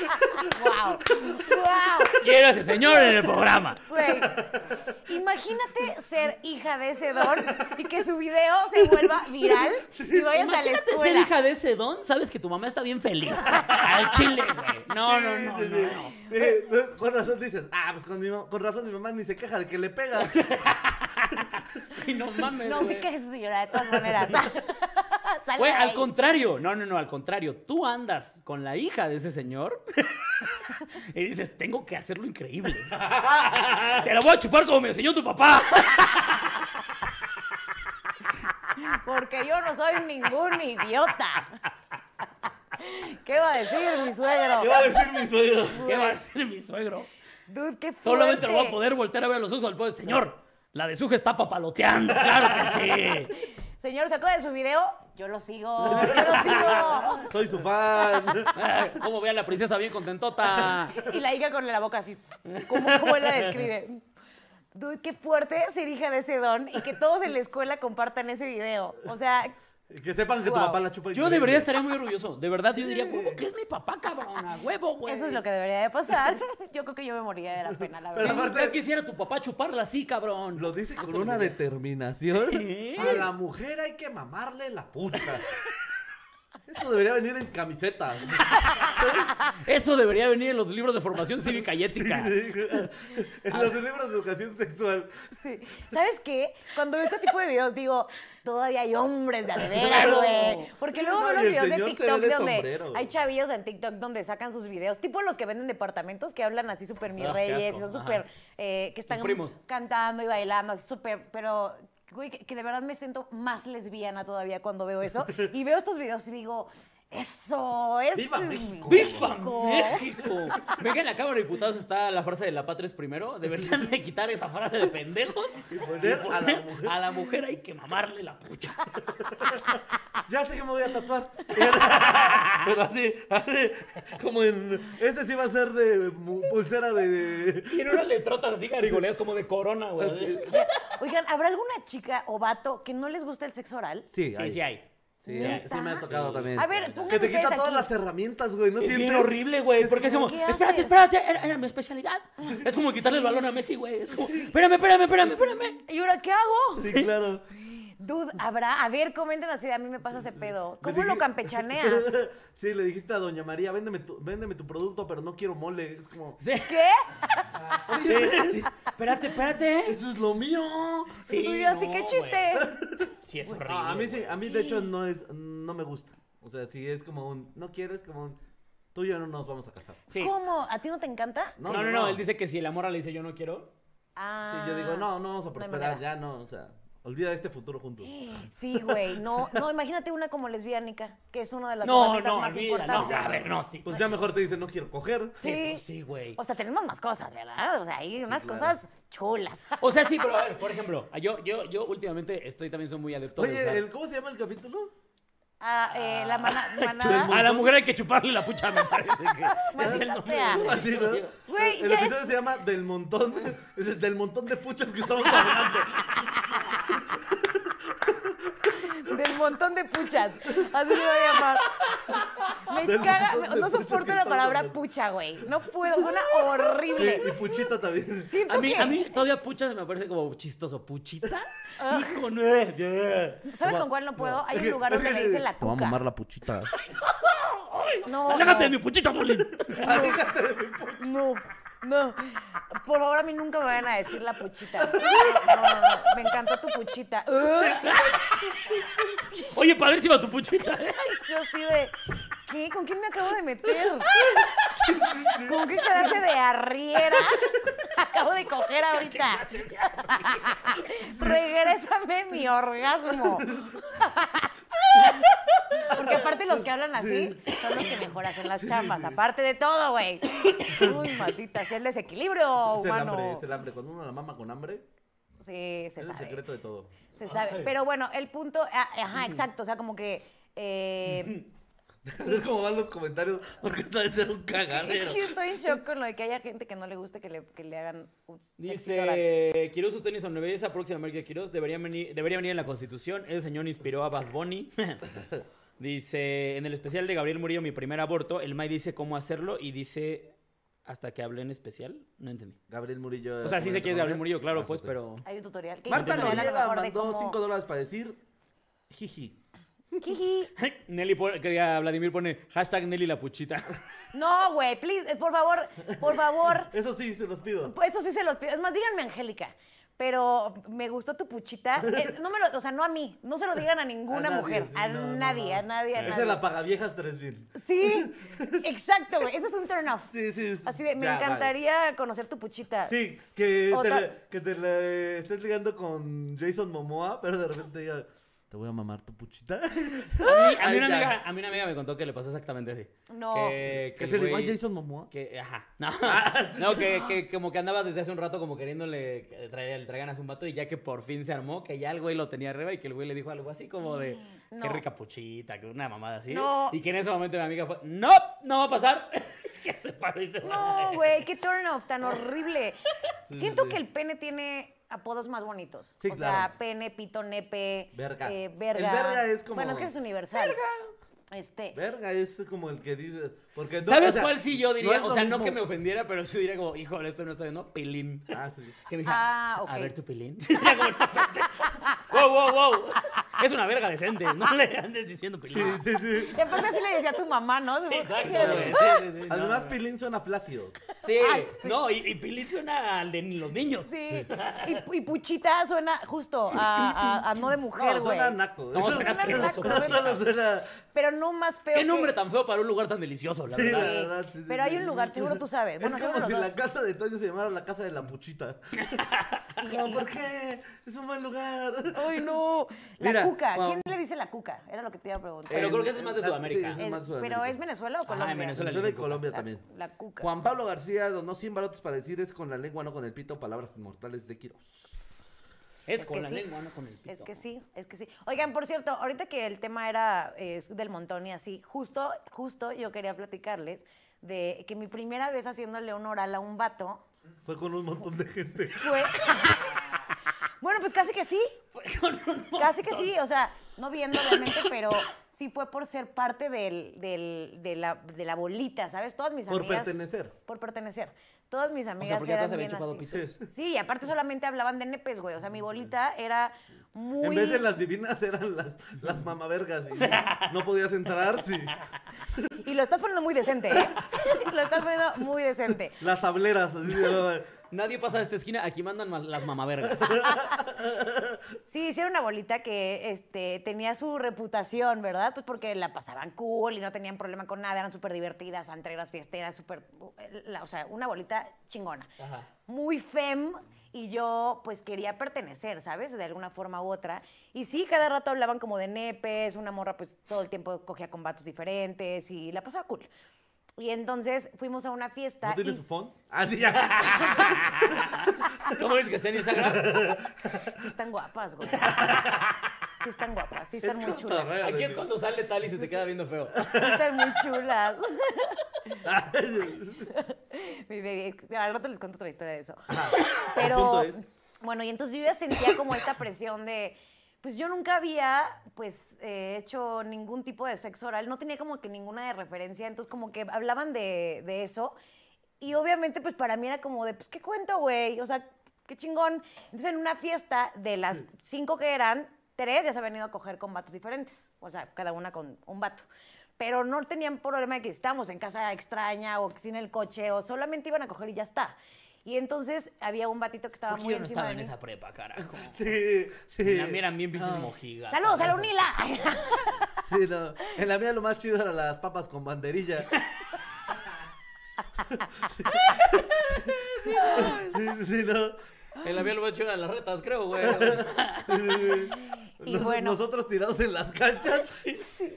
¡Wow! ¡Wow! Quiero a ese señor en el programa. Güey, imagínate ser hija de ese don y que su video se vuelva viral y vayas a la Imagínate ser hija de ese don, sabes que tu mamá está bien feliz. Al chile, güey. No, no, no, Sí, no, sí, no. con razón dices, ah, pues con, mi ma- con razón mi mamá ni se queja de que le pega. (laughs) Sí, no mames, No, sí güey. que es señora, de todas maneras. (laughs) Güey, al ahí. contrario. No, no, no, al contrario. Tú andas con la hija de ese señor (laughs) y dices, tengo que hacerlo increíble. (laughs) Te la voy a chupar como me enseñó tu papá. Porque yo no soy ningún idiota. ¿Qué va a decir mi suegro? ¿Qué va a decir mi suegro? (laughs) ¿Qué va a hacer mi suegro? Dude, qué fuerte. Solamente lo voy a poder voltear a ver a los ojos al pobre señor. La de Suja está papaloteando, claro que sí. Señor, ¿se acuerda de su video? Yo lo sigo, (laughs) yo lo sigo. Soy su fan. (laughs) ¿Cómo ve a la princesa bien contentota? Y la hija con la boca así. ¿Cómo, cómo él la describe? Dude, qué fuerte ser hija de ese don y que todos en la escuela compartan ese video. O sea, Que sepan que tu papá la chupa Yo increíble. de verdad estaría muy orgulloso. De verdad, yo diría, huevo, que es mi papá, cabrona. Huevo, güey. eso es lo que debería de pasar. (laughs) Yo creo que yo me moriría de la pena, la Pero verdad. aparte- ya quisiera tu papá chuparla así, cabrón. Lo dice con una determinación. Sí. A la mujer hay que mamarle la pucha. Eso debería venir en camisetas. (laughs) Eso debería venir en los libros de formación cívica y ética. en los libros de educación sexual. Sí. ¿Sabes qué? Cuando veo este tipo de videos digo, todavía hay hombres de (laughs) veras, güey. Porque luego veo los videos de TikTok de donde sombrero. hay chavillos en TikTok donde sacan sus videos, tipo los que venden departamentos que hablan así súper mis Ah, reyes, son súper, eh, que están cantando y bailando, así súper, pero... Güey, que, que de verdad me siento más lesbiana todavía cuando veo eso. (laughs) Y veo estos videos y digo, eso, eso ¡Viva es México! ¡Viva México! Ven que en la Cámara de Diputados está la frase de la patria es primero. Deberían de quitar esa frase de pendejos Y poner a la mujer. a la mujer hay que mamarle la pucha. Ya sé que me voy a tatuar. Pero así, así, como en. Ese sí va a ser de pulsera de. Y en unas letrotas así garigoleas como de corona, güey. Oigan, ¿habrá alguna chica o vato que no les guste el sexo oral? Sí, Sí, sí hay. Sí, Sí, me ha tocado Sí. también. A ver, Que te quita todas las herramientas, güey. ¿No Es bien horrible, güey. Porque es como, ¿Qué espérate, haces? espérate, era, era mi especialidad. Es como quitarle el balón a Messi, güey. Es como, espérame, espérame, espérame, espérame. ¿Y ahora qué hago? Sí, claro. Dude, ¿habrá? A ver, comenten así, a mí me pasa ese pedo. ¿Cómo lo campechaneas? (laughs) Sí, le dijiste a Doña María, véndeme tu, véndeme tu producto, pero no quiero mole. Es como, Sí, ¿Qué? sí, sí. Espérate, espérate. eso es lo mío. Sí, Tú y yo así, no, ¿qué chiste? Sí, es horrible. Ah, a mí sí, a mí de hecho no es, no me gusta. O sea, si es como un, no quieres, como un, tú y yo no nos vamos a casar. Sí. ¿Cómo? ¿A ti no te encanta? No, No, no, no, Él dice que si la morra le dice yo no quiero. Ah. Sí, yo digo, no, no vamos a prosperar, ya no, o sea, olvida este futuro juntos. Sí, güey. No, no, imagínate una como lesbiánica, que es una de las No, no, más olvida, no. importantes. A ver, no, sí. Pues ya mejor te dicen, no quiero coger. Sí, Sí. pues sí, güey. O sea, tenemos más cosas, ¿verdad? O sea, hay unas claro. cosas chulas. O sea, sí, pero a ver, por ejemplo, yo, yo, yo últimamente estoy también soy muy adepto de Oye, usar- ¿cómo se llama el capítulo? Ah, eh, la mana- (laughs) manada. A la mujer hay que chuparle la pucha, me parece que (laughs) ese es el nombre. Así, ¿no? Güey, el episodio se llama Del montón, (laughs) es el del montón de puchas que estamos hablando. Del montón de puchas. Así le voy a llamar. Me Del caga. montón de No soporto la palabra pucha, güey. No puedo. Suena Sí, horrible. y puchita también. Siento A mí, que. a mí todavía pucha se me parece como chistoso. ¿Puchita? Ah. Hijo, no es. yeah. ¿Sabes con cuál no puedo? Hay un lugar donde le dicen la Te voy a cuca. mamar la puchita. (laughs) No, ¡Aléjate de no, mi puchita, Solín! no, no. Por favor, a mí nunca me vayan a decir la puchita. No, no, no. Me encantó tu puchita. Oye, padrísima tu puchita. ¿eh? Yo así de, ¿qué? ¿Con quién me acabo de meter? ¿Con qué clase de arriera acabo de coger ahorita? Regrésame mi orgasmo. Porque aparte los que hablan así son los que mejor hacen las chambas. Aparte de todo, güey. Uy, maldita, si el desequilibrio Es el hambre, humano. es el hambre. Cuando uno la mama con hambre, Sí, se es el sabe. secreto de todo. Se sabe. Pero bueno, el punto, ah, ajá, (laughs) exacto. O sea, como que. eh, (laughs) Es como van los comentarios, porque esto debe ser un es cagadero. que yo estoy en shock con lo de que haya gente que no le guste que le, que le hagan un. Dice, Quiroz sostiene su belleza próxima América Quiroz debería venir, debería venir en la Constitución. Ese señor inspiró a Bad Bunny. (laughs) dice, en el especial de Gabriel Murillo, mi primer aborto, el May dice cómo hacerlo y dice, hasta que hablé en especial, no entendí. Gabriel Murillo. O sea, sí sé que es Gabriel Murillo, claro, Ah, pues, pero... Hay un tutorial. que Marta Noriega mandó cómo- 5 dólares para decir jiji. (laughs) Nelly pone, que ya Vladimir pone hashtag Nelly la puchita. (laughs) No, güey, please, eh, por favor, por favor. (laughs) Eso sí, se los pido. Pues Eso sí se los pido. Es más, díganme Angélica. pero me gustó tu puchita. Eh, no me lo, o sea, no a mí, no se lo digan a ninguna nadie, mujer, sí, a no, nadie, no. a nadie, a Esa nadie. es la pagaviejas 3000. Sí, exacto, güey, ese es un turn off. Sí, sí. sí. Así de, me Ya, vale. encantaría conocer tu puchita. Sí, que O te, la- que te la estés ligando con Jason Momoa, pero de repente diga, te voy a mamar tu puchita. (laughs) A mí, a, mí Ahí una amiga, a mí una amiga me contó que le pasó exactamente así. No. Que, ¿Que el se a güey- Jason Momoa? Que, ajá. No, (laughs) no que, que como que andaba desde hace un rato como queriéndole que traer, le traigan a su vato y ya que por fin se armó, que ya el güey lo tenía arriba y que el güey le dijo algo así como de, qué No. rica puchita, que una mamada así. No. Y que en ese momento mi amiga fue, no, no va a pasar. (laughs) que se paró y se fue. No, güey, qué turn off tan horrible. Siento sí. que el pene tiene apodos más bonitos. Sí, o sea, claro. pene, pito, nepe, Verga. eh, verga. El verga es como- Bueno, es que es universal. Este, Verga, es como el que dice. Porque no, ¿Sabes o sea, cuál sí yo diría? o sea, no que me ofendiera, pero sí diría como, híjole, esto no está bien, ¿no? Pilín. Ah, sí. Que me dijera, Ah, a ok. ver tu (laughs) como, wow, wow, wow. Es una verga decente, no le andes diciendo pilín. Sí, sí. y aparte así le decía a tu mamá, ¿no? Exacto. Sí, sí, sí, no, Además, no. Pilín suena flácido. Sí, Ay, sí. no, y, y pilín suena al de los niños. Sí. Y, y puchita suena justo a, a- a no de mujer, No, (laughs) güey. suena naco. No, suena asqueroso. Pero no más feo. Qué que- nombre tan feo para un lugar tan delicioso, la Sí, verdad. la verdad, sí, sí, Pero hay sí. un lugar, seguro tú sabes. Bueno, es como si la casa de Toño se llamara la casa de la puchita. (laughs) No, ¿por qué? Es un buen lugar. Ay, no. La Mira, cuca. ¿Quién le dice la cuca? Era lo que te iba a preguntar. Pero El- creo que ese es más de Sudamérica. sí, ese es El- más Sudamérica. ¿Pero es Venezuela o Colombia? Venezuela. Venezuela y. Colombia La, también. la cuca. Juan Pablo García donó 100 barotes para decir es con la lengua, no con el pito, palabras inmortales de Quiroz. Es, Es con que la sí. lengua, no con el pito. Es que sí, es que sí. Oigan, por cierto, ahorita que el tema era eh, del montón y así, justo, justo yo quería platicarles de que mi primera vez haciéndole un oral a un vato Fue con un montón de gente. (laughs) fue... bueno, pues casi que sí, Fue con un casi que sí, o sea, no viendo obviamente, pero sí fue por ser parte del, del- de, la, de la bolita, ¿sabes? Todas mis Por amigas... pertenecer. Por pertenecer. Todas mis amigas porque todas eran bien así. pitos. (laughs) Sí, y aparte solamente hablaban de nepes, güey. O sea, mi bolita era muy... En vez de las divinas eran las, las mamavergas. Y no podías entrar, sí. (laughs) Y lo estás poniendo muy decente, ¿eh? (laughs) lo estás poniendo muy decente. Las hableras, así se. Nadie pasa de esta esquina, aquí mandan ma- las mamavergas. Sí, hicieron una bolita que este, tenía su reputación, ¿verdad? Pues porque la pasaban cool y no tenían problema con nada, eran súper divertidas, antreras, fiesteras, súper... O sea, una bolita chingona. Ajá. Muy fem y yo pues quería pertenecer, ¿sabes? De alguna forma u otra. Y sí, cada rato hablaban como de nepes, una morra pues todo el tiempo cogía con vatos diferentes y la pasaba cool. Y entonces fuimos a una fiesta. ¿No tiene y su phone? Ah, sí, ya. (laughs) ¿Cómo dices que está en Instagram? Sí están guapas, güey. Sí están guapas, sí están Es muy chulas. Aquí es cuando sale tal y se te queda viendo feo. (laughs) Sí están muy chulas. (laughs) Mi baby, al rato les cuento otra historia de eso. Pero, es- bueno, y entonces yo ya sentía como esta presión de, pues yo nunca había, pues, eh, hecho ningún tipo de sexo oral, no tenía como que ninguna de referencia, entonces como que hablaban de, de eso, y obviamente, pues para mí era como de, pues, ¿qué cuento, güey? O sea, qué chingón. Entonces en una fiesta, de las cinco que eran, tres ya se habían ido a coger con vatos diferentes, o sea, cada una con un vato. Pero no tenían problema de que estábamos en casa extraña o sin el coche o solamente iban a coger y ya está. Y entonces había un batito que estaba Porque muy yo no encima estaba de en mí. esa prepa, carajo. (laughs) Sí, sí. Mira, miran bien pinches mojigas. ¡Saludos a la Unila! (laughs) Sí, no. En la mía lo más chido eran las papas con banderilla. (laughs) Sí, sí, no. En la mía lo a echar a las retas, creo, güey. Sí, sí, sí. Y Nos- bueno. Nosotros tirados en las canchas.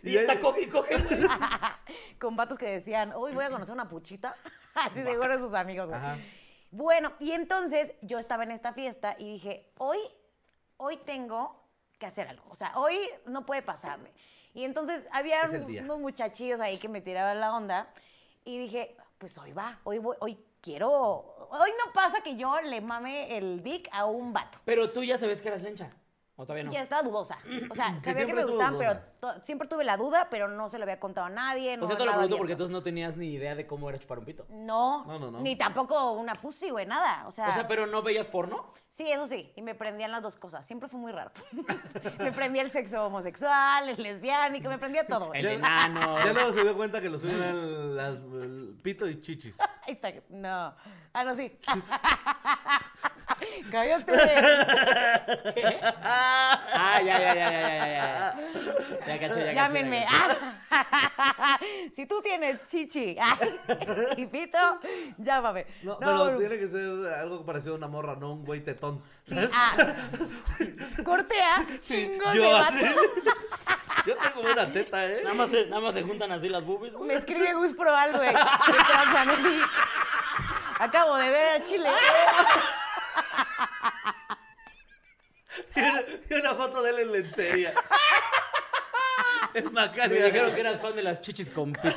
y esta coge y coge, güey. con vatos que decían, uy, voy a conocer una puchita. Así seguro de sus amigos, güey. Ajá. Bueno, y entonces yo estaba en esta fiesta y dije, hoy, hoy tengo que hacer algo. O sea, hoy no puede pasarme. Y entonces había unos muchachillos ahí que me tiraban la onda y dije, pues hoy va, hoy voy, hoy quiero, hoy no pasa que yo le mame el dick a un vato. Pero tú ya sabes que eras lencha. ¿O todavía no? Ya estaba dudosa. O sea, (clears throat) sabía que me gustaban, pero dudosa. siempre tuve la duda, pero no se lo había contado a nadie. No o sea, te lo pregunto porque entonces no tenías ni idea de cómo era chupar un pito. No, No, no, no. ni tampoco una pussy, güey, nada. O sea, O sea, pero no veías porno. sí, eso sí, y me prendían las dos cosas. Siempre fue muy raro. (laughs) me prendía el sexo homosexual, el lesbiánico, me prendía todo. güey. El enano. (laughs) Ya luego se dio cuenta que lo suyo eran las el pito y chichis. (laughs) Exacto. No. Ah, no, sí. (laughs) Cállate. Ah, ya, ya, ya, ya, ya, ya, ya. Ya caché, ya caché. Llámenme. ya caché. (laughs) si tú tienes chichi (laughs) y pito, llámame. No, No, pero bueno, tiene que ser algo parecido a una morra, no un güey tetón. sí, ah, cortea, chingos yo de así. vato. Yo tengo buena teta, ¿eh? Nada más, se, nada más se juntan así las boobies, güey. Me escribe Gus Proal, güey. de Transanelli. Acabo de ver a Chile. Y una, y una foto de él en lencería. (laughs) El Me Macario. dijeron que eras fan de las chichis con pito.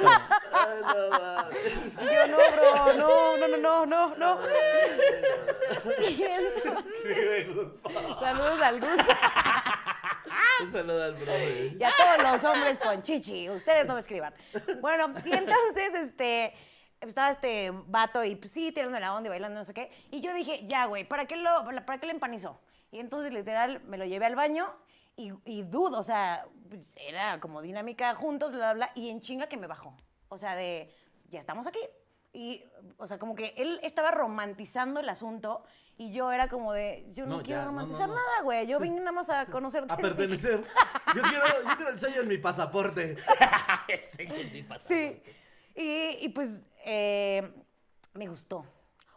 Ay, no, yo, no, bro, no, no, no, no, no, no. Y entonces, me saludos al Gus. Un saludo al brother. Y a todos los hombres con chichi. Ustedes no me escriban. Bueno, y entonces, este. Estaba este vato y pues sí, tirando la onda y bailando, no sé qué. Y yo dije, ya, güey, ¿para qué lo, para qué le empanizó? Y entonces, literal, me lo llevé al baño y, y dudo, o sea, pues, era como dinámica juntos, bla, bla, bla, y en chinga que me bajó. O sea, de, ya estamos aquí. Y, o sea, como que él estaba romantizando el asunto y yo era como de, yo no, No, quiero ya, no, no, romantizar no. nada, güey. Yo vine nada más a (laughs) conocerte. A pertenecer. (laughs) Yo quiero, yo quiero el sello en mi pasaporte. (laughs) Ese que sí pasa. Sí. Y, y pues eh, me gustó.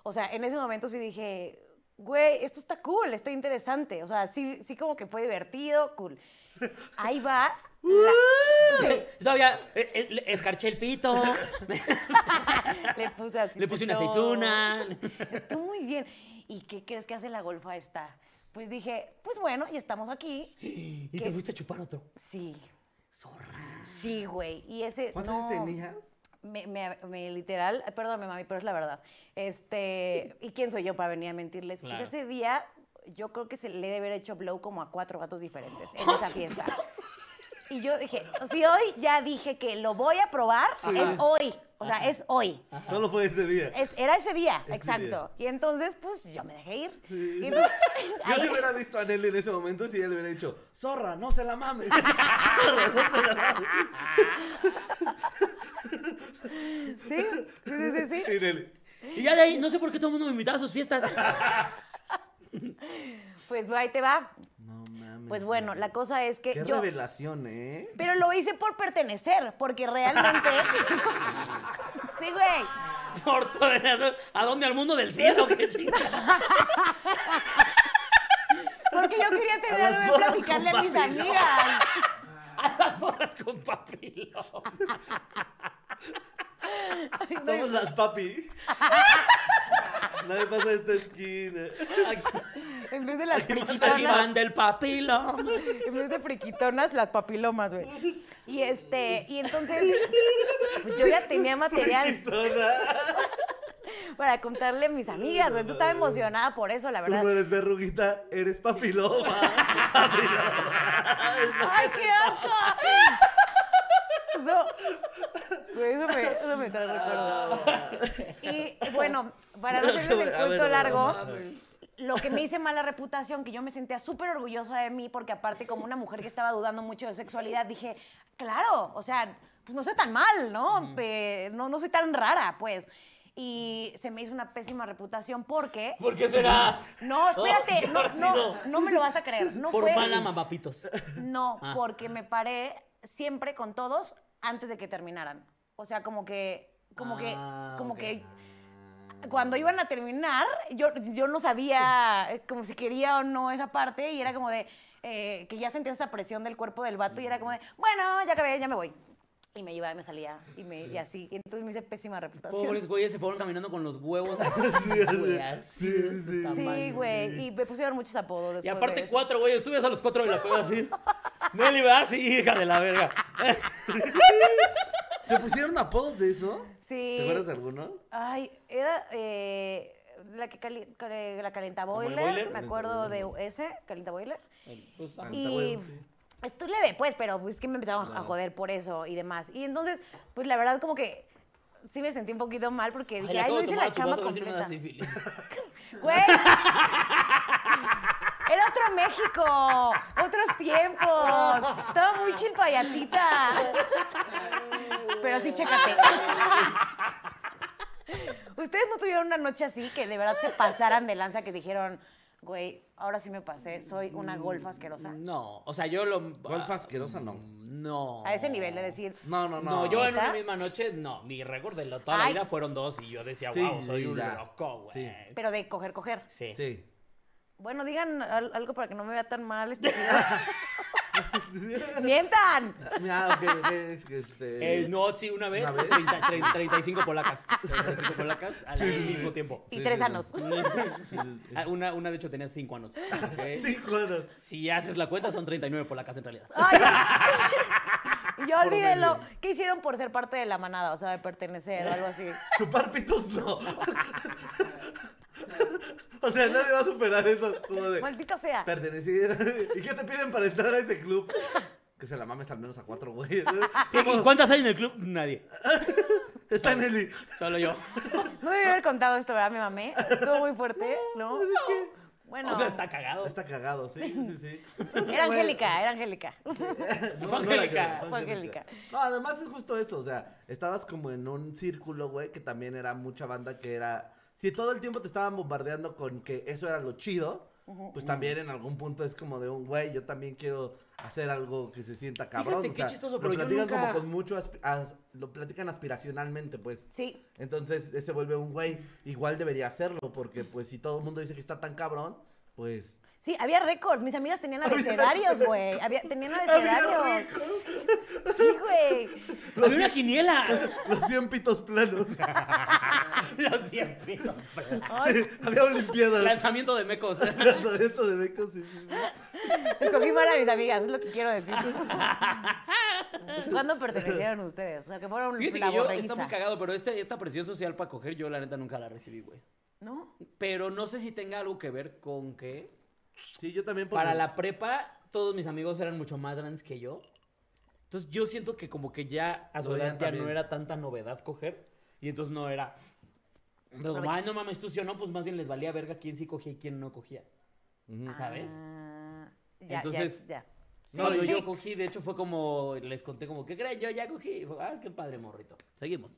O sea, en ese momento sí dije, güey, esto está cool, está interesante. O sea, sí, sí como que fue divertido, cool. Ahí va. la- (laughs) sí, Todavía eh, eh, le escarché el pito, (laughs) le puse así. le puse una aceituna. (laughs) Estuvo muy bien. ¿Y qué crees que hace la golfa esta? Pues dije, pues bueno, ya estamos aquí. (gasps) Y te fuiste a chupar otro. Sí, Zorra. sí, güey. Y ese. ¿Cuántos no, años tenías? Me, me- me literal, perdóname mami, pero es la verdad. Este, ¿y quién soy yo para venir a mentirles? Claro. Pues ese día yo creo que se le debe haber hecho blow como a cuatro gatos diferentes en esa fiesta. (laughs) Y yo dije, si hoy ya dije que lo voy a probar, es hoy. O sea, es hoy. Solo fue ese día. Es, era ese día, Ese exacto. Y entonces, pues yo me dejé ir. Sí. Y entonces, (laughs) Yo ahí- si hubiera visto a Nelly en ese momento, si él hubiera dicho, zorra, no se la mames. (laughs) Zorra, no se la mames. Sí, sí, sí, sí, sí. (laughs) Y ya de ahí, no sé por qué todo el mundo me invitaba a sus fiestas. (laughs) Pues ahí te va. No mames. Pues bueno, la cosa es que Qué yo... revelación, ¿eh? Pero lo hice por pertenecer, porque realmente. (laughs) sí, güey. Por todo eso. ¿A dónde? ¿Al mundo del cielo? ¿Qué chingada? Porque yo quería tener A algo de platicarle con a mis amigas. A las borras con Somos las papi. Nadie pasa a esta esquina. En vez de las friquitonas. del. En vez de friquitonas, las papilomas, güey. Y este, y entonces, pues yo ya tenía material Tona. para contarle a mis amigas, güey. Entonces estaba emocionada por eso, la Tú verdad. no eres verruguita, eres papiloma. Papiloma. (laughs) ¡Ay, qué asco! Eso, güey, eso me, eso me trae recuerdo. Y bueno, para no hacerles el cuento largo, lo que me hice mala reputación, que yo me sentía súper orgullosa de mí, porque aparte como una mujer que estaba dudando mucho de sexualidad, dije, claro, o sea, pues no soy tan mal, ¿no? Pe- no, no soy tan rara, pues. Y se me hizo una pésima reputación porque... ¿Por qué será? No, espérate, ¿qué no, no me lo vas a creer. No Por fue... mala mamapitos. No, Ah. porque me paré siempre con todos antes de que terminaran. O sea, como que, como que, Ah, como ok. que cuando iban a terminar, yo, yo no sabía como si quería o no esa parte y era como de eh, que ya sentía esa presión del cuerpo del vato y era como de, bueno, ya acabé, ya me voy. Y me iba y me salía y, me, y así. Y entonces me hice pésima reputación. Pobres (laughs) güeyes se fueron caminando con los huevos así, güey, así Sí, de sí, este sí. güey. Y me pusieron muchos apodos después Y de aparte eso. cuatro güeyes, tú ves a los cuatro de la peda así. (laughs) Nelly, ¿verdad? Sí, hija de la verga. (laughs) ¿Te pusieron apodos de eso? Sí. ¿Te acuerdas de alguno? Ay, era eh, la que cali- la calienta ¿Como el boiler, boiler? me acuerdo de ese, calienta boiler. Pues, ah, Y bueno, sí. esto es leve, pues, pero es que me empezaron a joder por eso y demás. Y entonces, pues la verdad como que sí me sentí un poquito mal porque ay, dije, ay, no hice la chamba completa. (laughs) Güey. (laughs) Era otro México, otros tiempos. Estaba muy chilpayatita. Pero sí, chécate. Ustedes no tuvieron una noche así que de verdad se pasaran de lanza que dijeron, Güey, ahora sí me pasé. Soy una golfa asquerosa. No, o sea, yo lo... Golfa asquerosa, no. No. A ese nivel de decir. No, no, no. No, yo en una misma noche, no. Mi récord de lo- toda la Ay. vida fueron dos y yo decía, Sí, wow, soy sí, un ya. loco, güey. Sí. Pero de coger, coger. Sí. Sí. Bueno, digan al- algo para que no me vea tan mal este (laughs) video. (laughs) ¡Mientan! Ah, ok, ok, es que este... Eh, no, sí, una vez, ¿Una vez? 30, 30, 35 polacas. 35 polacas al mismo tiempo. Y Sí, tres sí. años. Sí, sí, sí. Ah, Una, una, de hecho, tenía 5 años. ¿ok? (laughs) Cinco horas. Si haces la cuenta, son 39 polacas en realidad. Ay, y yo medio. ¿Qué hicieron por ser parte de la manada? O sea, de pertenecer o algo así. Chupar pitos, no. (laughs) o sea, nadie va a superar eso. Como de Maldita sea. pertenecer. (laughs) ¿Y qué te piden para entrar a ese club? Que se la mames al menos a cuatro güeyes. (laughs) ¿Y cuántas hay en el club? Nadie. Está Nelly. Solo yo. No debí haber contado esto, ¿verdad? Me mamé. Estuvo muy fuerte, ¿no? Bueno, O sea, está cagado. Está cagado, sí, sí, sí. era Angélica, era Angélica. Fue no Angélica. Fue Angélica. No, además es justo esto, o sea, estabas como en un círculo, güey, que también era mucha banda que era... Si todo el tiempo te estaban bombardeando con que eso era lo chido, pues también en algún punto es como de un, güey, yo también quiero hacer algo que se sienta cabrón. Fíjate o qué sea, chistoso, lo pero yo platican nunca- como con mucho... aspi- as- lo platican aspiracionalmente, pues. Sí. Entonces, ese vuelve un güey, igual debería hacerlo, porque pues si todo el mundo dice que está tan cabrón, pues... Sí, había récords. Mis amigas tenían abecedarios, güey. Tenían abecedarios. Sí, güey. Había una quiniela. Los 100 pitos planos. (laughs) Los 100 pitos. Había olimpiadas. Lanzamiento de mecos. (laughs) Lanzamiento de becos, sí, sí, sí. (laughs) Escogí mal a mis amigas, es lo que quiero decir. ¿Cuándo pertenecieron ustedes? O sea, que fueron Fíjate la que yo, está muy cagado, pero este, esta presión social para coger, yo la neta nunca la recibí, güey. ¿No? Pero no sé si tenga algo que ver con que Sí, yo también. porque- para la prepa todos mis amigos eran mucho más grandes que yo. Entonces yo siento que como que ya a su Lo edad veían ya también. no era tanta novedad coger. Y entonces no era... Entonces, como, ay, no mames, tú sí o no, pues más bien les valía verga quién sí cogía y quién no cogía. Ujú. ¿Sabes? Ah, ya, Entonces, ya, ya. No, Sí, yo, sí. cogí, de hecho fue como, les conté como, ¿qué creen? Yo ya cogí. Fue, ah, qué padre morrito. Seguimos.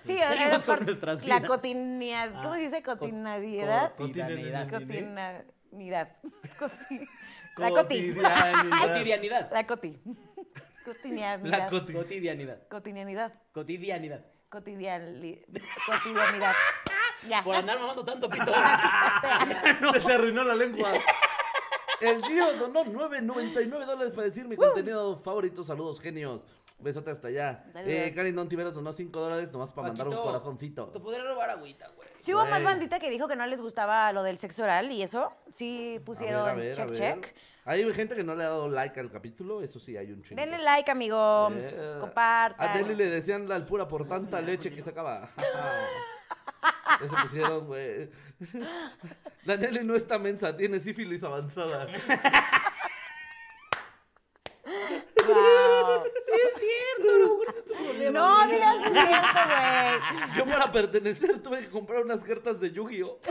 Sí, (laughs) Seguimos con nuestras la vidas. cotidianidad. ¿Cómo Ah, se dice? co- Cotidianidad. Cotidianidad. Cotidianidad. (laughs) Coti- La coti. Cotidianidad. (laughs) La coti. Cotidianidad. La coti. Cotidianidad. Cotidianidad. Cotidianidad. Cotidianidad. Cotidianidad. Ya. Por andar mamando tanto pito. Se te arruinó la lengua. El Gio donó 9.99 dólares para decir mi contenido favorito. Saludos, genios. Besote hasta allá. Saludos. Eh, Karin Don Tiveros donó 5 dólares nomás para mandar un corazoncito. Te podría robar agüita, güey. Sí hubo más bandita que dijo que no les gustaba lo del sexo oral y eso. Sí pusieron ver, a ver, a check, ver. check. Hay gente que no le ha dado like al capítulo, eso sí, hay un chingo. Denle like, amigos. Eh, Compartan. A Nelly le decían la alpura por tanta leche que (laughs) sacaba. Eso pusieron, güey. La Nelly no está mensa, tiene sífilis avanzada. Wow. Sí, es cierto, a lo mejor ese es tu problema. No digas cierto, güey. Yo para pertenecer tuve que comprar unas cartas de Yu-Gi-Oh! (laughs)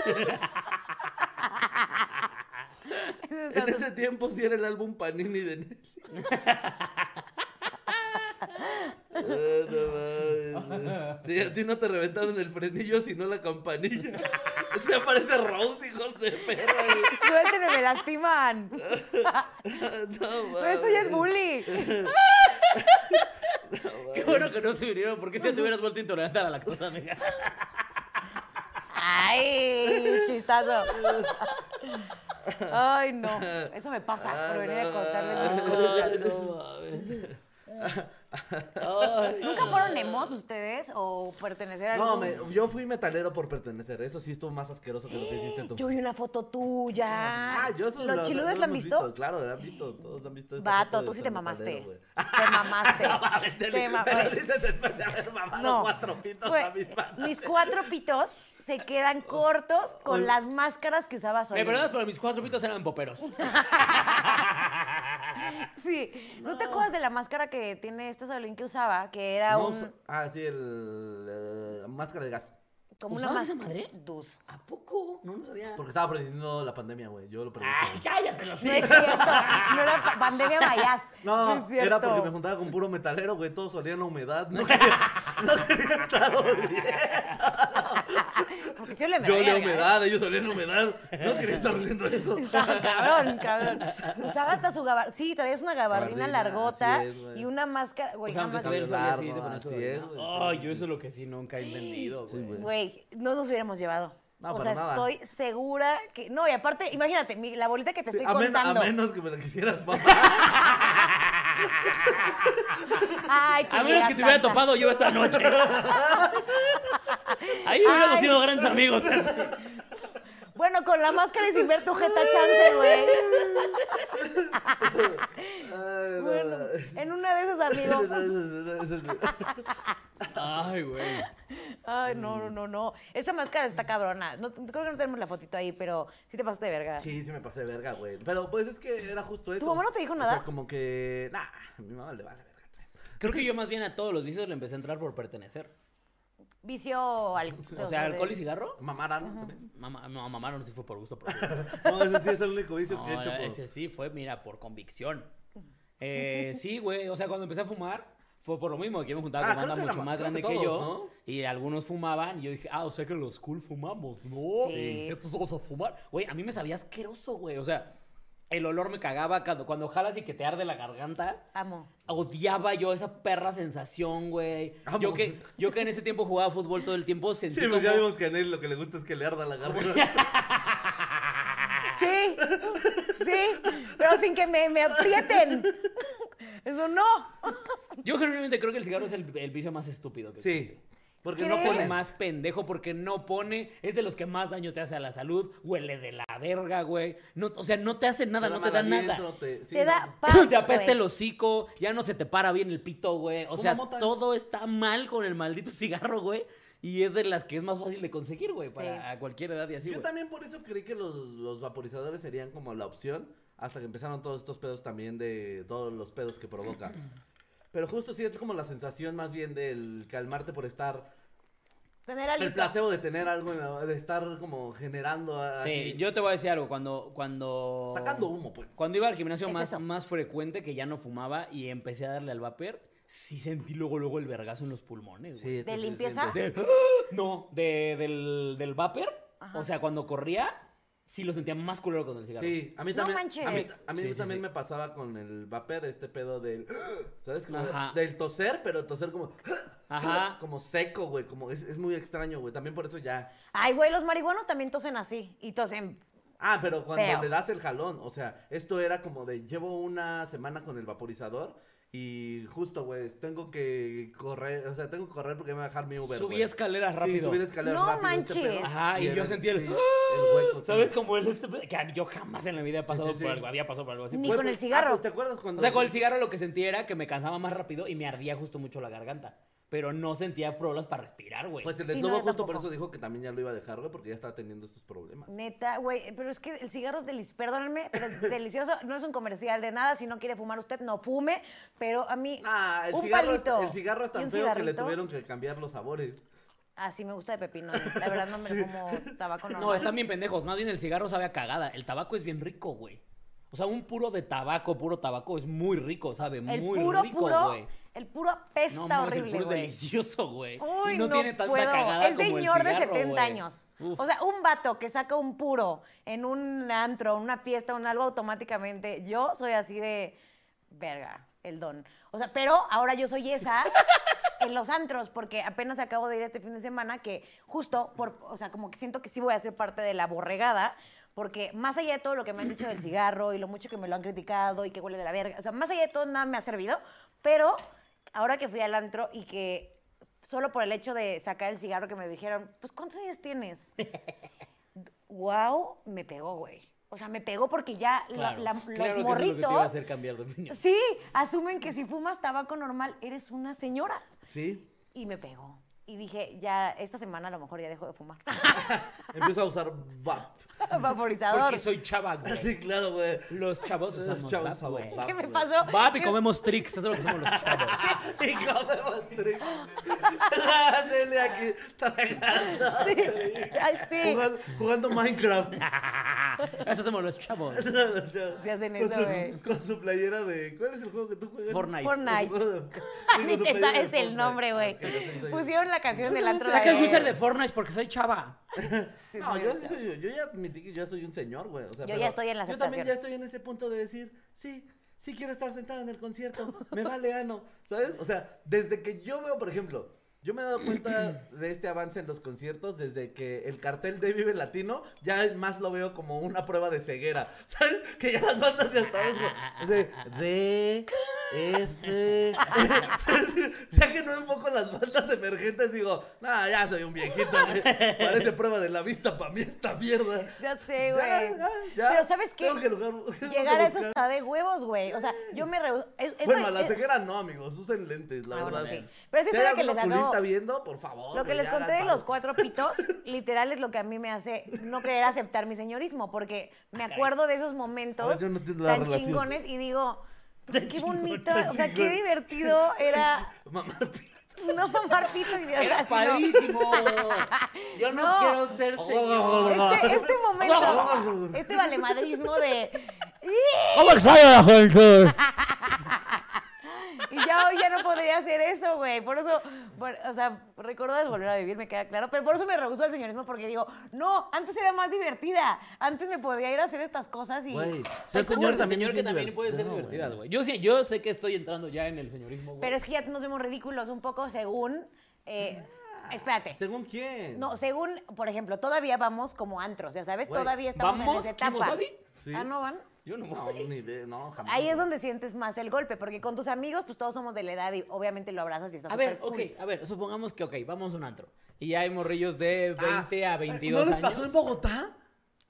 En ese tiempo sí era el álbum Panini de Nelly. (laughs) Ah, no mames. Sí, a ti no te reventaron el frenillo, sino la campanilla. (laughs) Se aparece Rose, hijos de perra. güey. Suéltenme, me lastiman. (laughs) No, (laughs) Pero esto ya es mames. bully. Qué bueno que no se vinieron, porque si te hubieras vuelto intolerante a la lactosa, amiga. Ay, chistazo. Ay, no. Eso me pasa por venir a contarles cosas. No mames. ¿Nunca fueron emos ustedes o pertenecer a No, algún- me- yo fui metalero por pertenecer. Eso sí estuvo más asqueroso que lo que hiciste tú. Yo vi una foto tuya. Ah, yo eso ¿Los lo- chiludes lo lo han hemos visto? Claro, lo han visto. Todos han visto esta Vato, foto de tú sí ser te metalero, mamaste. güey. Te mamaste. (laughs) Te Te ma- Pero güey. dices después de haber mamado No. cuatro pitos a mis manos. mis cuatro pitos se quedan (laughs) cortos con las máscaras que usaba Me Solín. perdonas, pero mis cuatro pitos eran poperos. (laughs) Sí. ¿No te acuerdas de la máscara que tiene este Solín que usaba? Que era No, un... ah, sí, el. eh, máscara de gas. Como una ¿Usabas esa madre? Dude. ¿A poco? No lo sabía. Porque estaba prediciendo la pandemia, güey. Yo lo predije. Ay, cállate, lo No sé. es cierto. No era pa- (laughs) pandemia mayas. (laughs) No, es cierto. era porque me juntaba con puro metalero, güey. Todos olían a humedad. (laughs) No quería, no quería estar oliendo. (laughs) Porque oleme a Yo olía verga, ¿eh? humedad, ellos olían humedad. No quería estar oliendo eso. Cabrón, cabrón. Usaba hasta su gabardina. Sí, traías una gabardina Gabardina, largota así es, güey. y una máscara. Güey, o sea, aunque jamás- estuviera Cabello así, te largo, tu es, güey, Ay, sí, yo eso es lo que sí nunca he entendido, Sí, güey. güey. Güey, no nos hubiéramos llevado. No, o para sea, nada. estoy segura que. No, y aparte, imagínate, mi- la bolita que te Sí, estoy a, men- a contando. menos que me la quisieras (laughs) papá. Ay, A menos que te hubiera topado yo esa noche. (laughs) Ahí hubiéramos sido grandes amigos. (laughs) Bueno, con la máscara y sin ver tu jeta chance, güey. Bueno, en una de esas, amigo. Ay, güey. Ay, no, no, no, no. Esa máscara está cabrona. No, creo que no tenemos la fotito ahí, pero sí te pasaste de verga. Sí, sí me pasé de verga, güey. Pero pues es que era justo eso. mamá no te dijo O nada? sea, como que. Nah, a mi mamá le vale verga. Creo que yo más bien a todos los vicios le empecé a entrar por pertenecer. Vicio al. (laughs) O sea, alcohol y cigarro. Mamara, ¿no? También. Mamá, no, mamá no sí fue por gusto propio. (laughs) No, ese sí es el único vicio No, que he hecho por. ese sí fue, mira, por convicción. (laughs) Eh, sí, güey, o sea, cuando empecé a fumar, fue por lo mismo, que yo me juntaba Ah, con creo banda que mucho más creo grande que yo, ¿no? y algunos fumaban, y yo dije, ah, o sea que los cool fumamos, ¿no? Sí. Estos vamos a fumar. Güey, a mí me sabía asqueroso, güey, o sea, el olor me cagaba cuando, cuando jalas y que te arde la garganta. Amo. Odiaba yo esa perra sensación, güey. Amo. Yo que, yo que en ese tiempo jugaba fútbol todo el tiempo, sentí Sí, pues como... ya vimos que a Nelly lo que le gusta es que le arda la garganta. (laughs) Sí, sí, pero sin que me, me aprieten. Eso no. Yo generalmente creo que el cigarro es el, el vicio más estúpido que Sí. existe. Porque ¿Crees? no Es el pones. más pendejo porque no pone, es de los que más daño te hace a la salud, huele de la verga, güey. No, o sea, no te hace nada, Te no te da nada. te- sí, Te no. da paz. (laughs) te apesta güey. el hocico, ya no se te para bien el pito, güey. O sea, mota. todo está mal con el maldito (laughs) cigarro, güey. Y es de las que es más fácil de conseguir, güey, para Sí. a cualquier edad y así, Yo güey. también por eso creí que los, los vaporizadores serían como la opción. Hasta que empezaron todos estos pedos también de todos los pedos que provoca. Pero justo sí es como la sensación más bien del calmarte por estar. Tener El placebo de tener algo, en la- de estar como generando. Sí, yo te voy a decir algo, cuando, cuando... Sacando humo, pues. Cuando iba al gimnasio Es más, eso. más frecuente, que ya no fumaba y empecé a darle al vapor, sí sentí luego, luego el vergazo en los pulmones, güey. Sí, ¿De limpieza? Del- no, de, del, del vapor. Ajá. O sea, cuando corría, sí lo sentía más culero con el cigarro. Sí, a mí No también. manches. A mí, a mí Sí, sí, también sí. me pasaba con el vapor este pedo del. (gasps) ¿Sabes? Como Ajá. del toser, pero toser como. (gasps) Ajá. Como seco, güey. Como es, es muy extraño, güey. También por eso ya. Ay, güey, los marihuanos también tosen así. Y tosen. Ah, pero cuando Feo. le das el jalón, o sea, esto era como de llevo una semana con el vaporizador y justo, güey, tengo que correr, o sea, tengo que correr porque me va a dejar mi Uber. Subí escaleras Sí, rápido. subir escaleras No rápido, este manches. Ajá, y yo sentí el- sí, el hueco. sí. ¿Sabes cómo el este? Que yo jamás en la vida he pasado sí, sí. por algo, había pasado por algo así. Ni Pues, con el Ah, cigarro. pues, ¿te acuerdas cuando o sea, con el cigarro lo que sentí era que me cansaba más rápido y me ardía justo mucho la garganta. Pero no sentía problemas para respirar, güey. Pues el Sí, no, deslobo yo justo por eso dijo que también ya lo iba a dejar, güey, porque ya estaba teniendo estos problemas. Neta, güey, pero es que el cigarro es delicioso, perdónenme, pero es delicioso. No es un comercial de nada. Si no quiere fumar usted, no fume. Pero a mí, Ah, el un cigarro, es, palito el cigarro es tan un feo que le cigarrito. tuvieron que cambiar los sabores. Ah, sí, me gusta de pepino. La verdad no me lo como tabaco normal. No, están bien pendejos. Más bien el cigarro sabe a cagada. El tabaco es bien rico, güey. O sea, un puro de tabaco, puro tabaco, es muy rico, ¿sabe? El muy puro, rico, puro, güey. El puro apesta No, el horrible, puro es güey. delicioso, güey. Uy, y no, tiene tanta puedo. cagada Es de como el señor de cigarro, 70 güey. años. Uf. O sea, un vato que saca un puro en un antro, una fiesta, un algo automáticamente. Yo soy así de verga, el don. O sea, pero ahora yo soy esa (laughs) en los antros, porque apenas acabo de ir este fin de semana que justo por, o sea, como que siento que sí voy a ser parte de la borregada. Porque más allá de todo lo que me han dicho del cigarro y lo mucho que me lo han criticado y que huele de la verga, o sea, más allá de todo nada me ha servido, pero ahora que fui al antro y que solo por el hecho de sacar el cigarro que me dijeron, pues ¿cuántos años tienes? (laughs) wow, me pegó, güey. O sea, me pegó porque ya la- claro los que eso es lo que morritos te iba a hacer cambiar de opinión. sí asumen que si fumas tabaco normal eres una señora. Sí. Y me pegó. Y dije, ya esta semana a lo mejor ya dejo de fumar. (laughs) Empieza a usar VAP. (laughs) Vaporizador. Porque soy chava, güey. Sí, claro, güey. Los chavos Los usamos chavos güey. ¿Qué me pasó? Vap y comemos tricks, eso es lo que somos los chavos. (laughs) (laughs) Y comemos tricks. La Nelly aquí tragando. Sí. Ay, sí. Jugando, jugando Minecraft. Eso somos los chavos. Se hacen Con eso, su- güey. Con su playera de. ¿Cuál es el juego que tú juegas? Fortnite. Fortnite. De- Ni te de sabes el nombre, güey. Pusieron la canción del antro. Saca el de- user de Fortnite porque soy chava. Sí, No, yo, sí. soy, yo ya admití que ya soy un señor, güey. O sea, Yo ya estoy en la Yo también aceptación. ya estoy en ese punto de decir, sí, sí quiero estar sentado en el concierto. Me vale ano, ¿sabes? O sea, desde que yo veo, por ejemplo, yo me he dado cuenta (clears throat) de este avance en los conciertos desde que el cartel de Vive Latino ya más lo veo como una prueba de ceguera, (laughs) ¿sabes? Que ya las bandas ya están de D, F. (laughs) ya que no enfoco las bandas emergentes, digo, no, ya soy un viejito, güey. Parece prueba de la vista para mí esta mierda. Ya sé, güey. ya, ya. Pero ¿sabes qué? Que lugar- Llegar que a eso está de huevos, güey. O sea, yo me rehu- es- es- Bueno, a la es- ceguera no, amigos. Usen lentes, la Ah, bueno, verdad. sí. Pero si historia que les acabo- oculista viendo, por favor. Lo que les conté de los cuatro pitos, (laughs) literal es lo que a mí me hace no querer aceptar mi señorismo, porque me acuerdo de esos momentos ver, no tan relación. chingones y digo, qué chingón, bonito, o sea, qué divertido (laughs) era Mamá, no mamar pito y de Era así, no. padrísimo. Yo no, No. quiero ser señor. Este, este momento, este valemadrismo de (laughs) ¿Cómo extraño la juventud? Y ya hoy ya no podría hacer eso, güey. Por eso, por- o sea, recordar volver a vivir, me queda claro. Pero por eso me rehuso al señorismo, porque digo, no, antes era más divertida. Antes me podía ir a hacer estas cosas y. Güey, Ser ser señor, también señor que también puede ser divertido, divertidas, güey. Yo, sí, yo sé que estoy entrando ya en el señorismo, güey. Pero es que ya nos vemos ridículos un poco según. eh, espérate. ¿Según quién? No, según, por ejemplo, todavía vamos como antros, ya sabes, todavía estamos en ¿vamos? esa etapa. Sí. Ah, no van. Yo no No, ni idea, no, jamás. Ahí es donde sientes más el golpe, porque con tus amigos, pues todos somos de la edad y obviamente lo abrazas y estás A ver, ok, cool. a ver, supongamos que, ok, vamos a un antro. Y ya hay morrillos de 20 a 22 ¿No les años. pasó en Bogotá?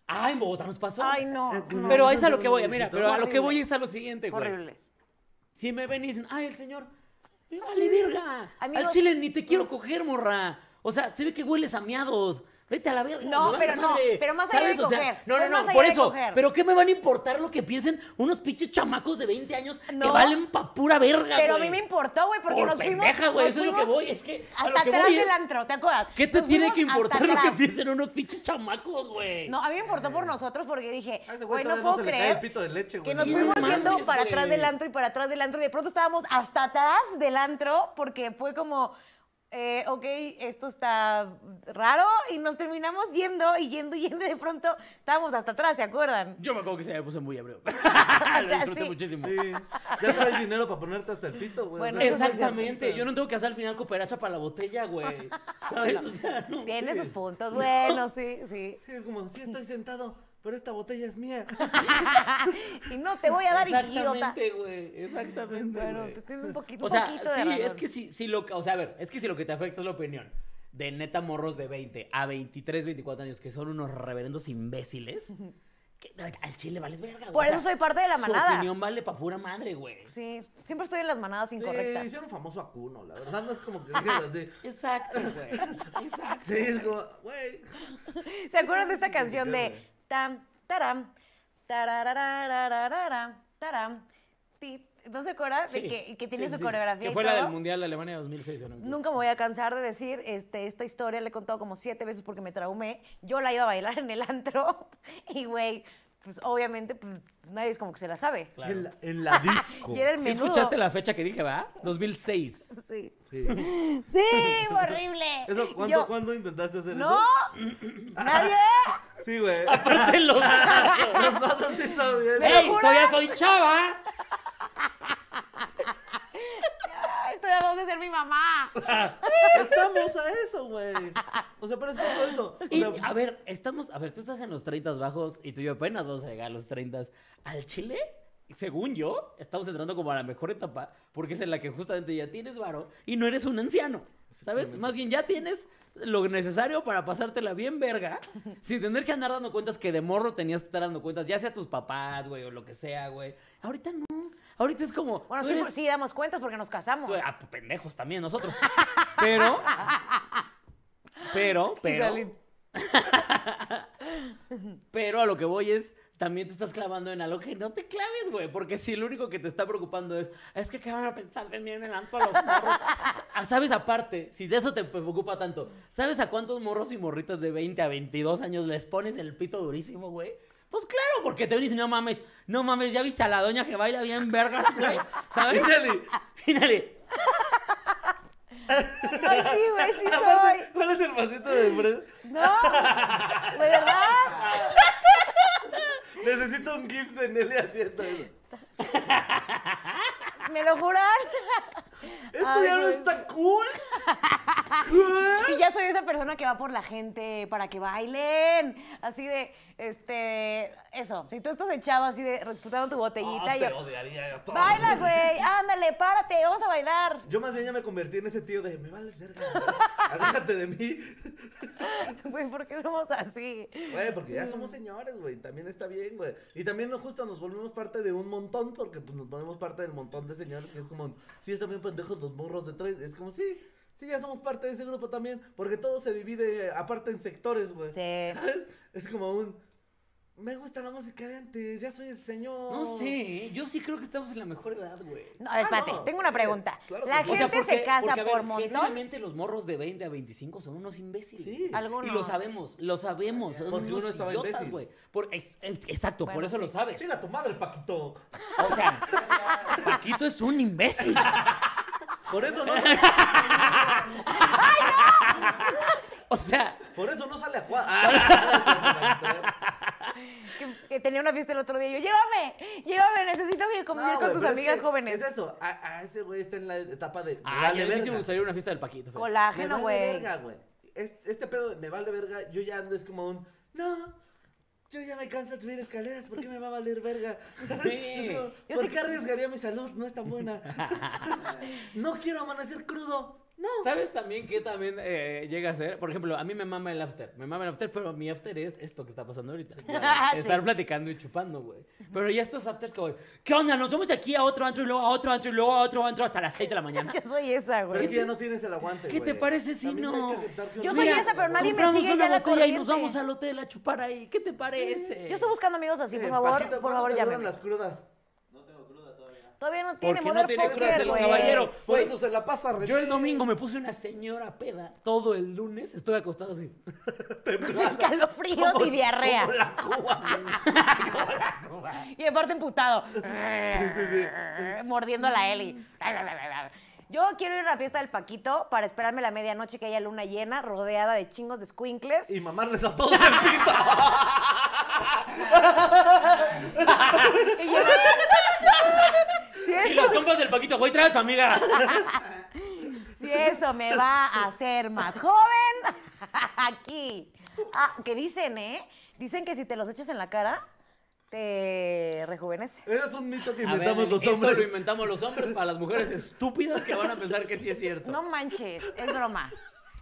Ah, en Bogotá nos pasó. Ay, no. Eh, no. Pero no, es a lo no, que voy, no, mira, no, pero a lo que voy es a lo siguiente, güey. Horrible. Si me ven y dicen, ay, el señor, me vale verga. Amigos- Al chile ni te quiero coger, morra. O sea, se ve que hueles a miados. Vete a la verga. No, pero no, pero más allá de ¿Sabes? O sea, coger, no, no, no, por eso. coger. Pero ¿qué me van a importar lo que piensen unos pinches chamacos de 20 años que valen pa' pura verga, Pero a mí me importó, güey, porque Por nos fuimos. pendeja, güey, eso es lo que voy. Es que a lo Hasta que atrás voy del antro, ¿te acuerdas? ¿Qué te Nos tiene que importar lo que piensen unos pinches chamacos, güey? No, a mí me importó por nosotros porque dije, A ese güey, no puedo creer el pito de leche, güey. que nos fuimos yendo para atrás del antro y para atrás del antro y de pronto estábamos hasta atrás del antro porque fue como, eh, ok, esto está raro y nos terminamos yendo y yendo y yendo y de pronto estábamos hasta atrás, ¿se acuerdan? Yo me acuerdo que se me puse muy abreo. (laughs) (laughs) lo sea, disfruté sí. muchísimo. Sí. Ya traes dinero para ponerte hasta el pito, güey. Bueno, O sea, Exactamente, yo no tengo que hacer al final cooperacha para la botella, güey. (laughs) ¿Sabes? O sea, no. Tiene sus puntos, bueno, sí, sí. Sí, es como, sí estoy sentado, pero esta botella es mía. (laughs) Y no te voy a dar idiota. Exactamente, güey. Exactamente. Bueno, te tiene un poquito, o un sea, poquito de sí, razón. es que si, si lo, o sea, a ver, es que si lo que te afecta es la opinión de neta morros de 20 a 23, 24 años que son unos reverendos imbéciles, que al chile vales verga, güey. Por O sea, eso soy parte de la Su manada. opinión vale pa' pura madre, güey. Sí, siempre estoy en las manadas Sí, incorrectas. hicieron famoso a Kuno, la verdad. No es como que así. (laughs) Exacto, güey. Exacto. Sí, es como, güey. (laughs) ¿Se acuerdan de esta canción de tam, taram, tarararararara, taram, ti? ¿No se acuerdan? Sí. De que, que tiene Sí, su sí. coreografía Que y fue la todo. del Mundial de Alemania 2006, ¿o no? Nunca me voy a cansar de decir este, esta historia, la he contado como siete veces porque me traumé. Yo la iba a bailar en el antro (laughs) y, güey, pues obviamente pues, nadie es como que se la sabe. Claro. En la, en la disco. (laughs) Y era el ¿Sí menudo. escuchaste la fecha que dije, va? 2006. Sí. Sí. (laughs) Sí, horrible. Eso, ¿cuándo, Yo- ¿Cuándo intentaste hacer No, eso? nadie. (laughs) Sí, güey. Aparte los... Los vasos sí están bien. ¿Me lo ¡Ey, todavía soy chava! Ay, Estoy a dos de ser mi mamá. (laughs) Estamos a eso, güey. O sea, pero es justo eso. O Y, sea, a ver, estamos, a ver, tú estás en los 30 bajos y tú y yo apenas vamos a llegar a los 30. Al Chile, según yo, estamos entrando como a la mejor etapa porque es en la que justamente ya tienes varo y no eres un anciano, ¿sabes? Más bien ya tienes lo necesario para pasártela bien verga (laughs) sin tener que andar dando cuentas que de morro tenías que estar dando cuentas, ya sea a tus papás, güey, o lo que sea, güey. Ahorita no. Ahorita es como... Bueno, sí, eres- sí damos cuentas porque nos casamos. Tú- ah, pendejos también nosotros. (laughs) Pero. Pero, pero. (laughs) Pero a lo que voy es. También te estás clavando en algo que no te claves, güey. Porque si lo único que te está preocupando es. Es que, ¿qué van a pensar de mí en el antro a los morros? (laughs) Ah, ¿Sabes aparte? Si de eso te preocupa tanto. ¿Sabes a cuántos morros y morritas de 20 a 22 años les pones el pito durísimo, güey? Pues claro, porque te venís y no mames, no mames, ya viste a la doña que baila bien vergas, güey. ¿Sabes? Fíjale. Fíjale. Ay, sí, güey, sí (laughs) soy. ¿Cuál es el pasito de Fred? No, de verdad. (laughs) Necesito un gift de Nelly haciendo eso. ¿Me lo juran? ¿Esto Ay, ya no está cool? ¿Qué? (laughs) Y ya soy esa persona que va por la gente para que bailen. Así de, este, eso. Si tú estás echado así de, disputando tu botellita, Ah, y te yo, odiaría yo todo. baila, güey, (laughs) ándale, párate, vamos a bailar. Yo más bien ya me convertí en ese tío de, me vales verga, (laughs) aléjate de mí. Güey, ¿por qué somos así? Güey, porque ya somos señores, güey, también está bien, güey. Y también no justo nos volvemos parte de un montón, porque pues nos ponemos parte del montón de señores que es como, sí, están bien pendejos los morros de tres. Es como, sí, sí, ya somos parte de ese grupo también, porque todo se divide eh, aparte en sectores, güey. Sí. ¿Sabes? Es como un, me gusta la música de antes, ya soy ese señor. No sé, yo sí creo que estamos en la mejor edad, güey. No, a ver, Ah, espérate, no, tengo una pregunta. claro que la sí. O sea, gente porque- se casa porque, a ver, por montón. Genuinamente los morros de 20 a 25 son unos imbéciles. Sí. Algunos. Y lo sabemos, lo sabemos. Son Porque unos uno estaba idiotas, imbécil. güey. Por- es- es- exacto, por eso sí. lo sabes. Chila tu madre, Paquito. O sea, Paquito es un imbécil. Por eso no, (laughs) (laughs) O sea, por eso no sale a jugar. (laughs) Ah, Que, que tenía una fiesta el otro día y yo, llévame, llévame, necesito que convivir No, con tus es amigas que jóvenes. Es eso, a, a ese güey está en la etapa de. ay, vale a mí sí verga. me gustaría una fiesta del Paquito. Colágeno, vale güey. verga, güey. Es- Este pedo de me vale verga, yo ya ando es como un. No, yo ya me canso de subir escaleras, ¿por qué me va a valer verga? (laughs) Como, Yo ¿Por sí qué arriesgaría mi salud? No es tan buena. (laughs) (laughs) no quiero amanecer crudo. No. ¿Sabes también qué también eh, llega a ser? Por ejemplo, a mí me mama el after. Me mama el after, pero mi after es esto que está pasando ahorita. (laughs) Estar Sí. platicando y chupando, güey. Pero ya estos afters como, ¿qué onda? Nos vamos de aquí a otro antro y luego a otro antro y luego a otro antro hasta las 6 de la mañana. (laughs) Yo soy esa, Pero es güey. que ya no tienes el aguante, ¿Qué te güey. parece si También no? Yo soy tiene esa, pero nadie me sigue una ya la y nos vamos al hotel a chupar ahí. ¿Qué te parece? Yo estoy buscando amigos así, por favor, por ¿cuánto favor, duran las crudas? Todavía no ¿Por tiene qué no tiene crudas el caballero? Por eso se la pasa Yo el domingo me puse una señora peda. Todo el lunes estoy acostado así. (laughs) Escalofríos y diarrea. (laughs) Como la Cuba. Y aparte emputado. Mordiendo a la Eli. Yo quiero ir a la fiesta del Paquito para esperarme la medianoche que haya luna llena, rodeada de chingos de squinkles. Y mamarles a todos el pito. (laughs) Y yo- si, Y los compas del Paquito, güey, trae a tu amiga. (laughs) si eso me va a hacer más joven, (laughs) aquí. Ah, que dicen, ¿eh? Dicen que si te los echas en la cara, te rejuvenece. Eso es un mito que ver, inventamos los Eso lo hombres. inventamos los hombres para las mujeres estúpidas que van a pensar que sí es cierto. No manches, es broma.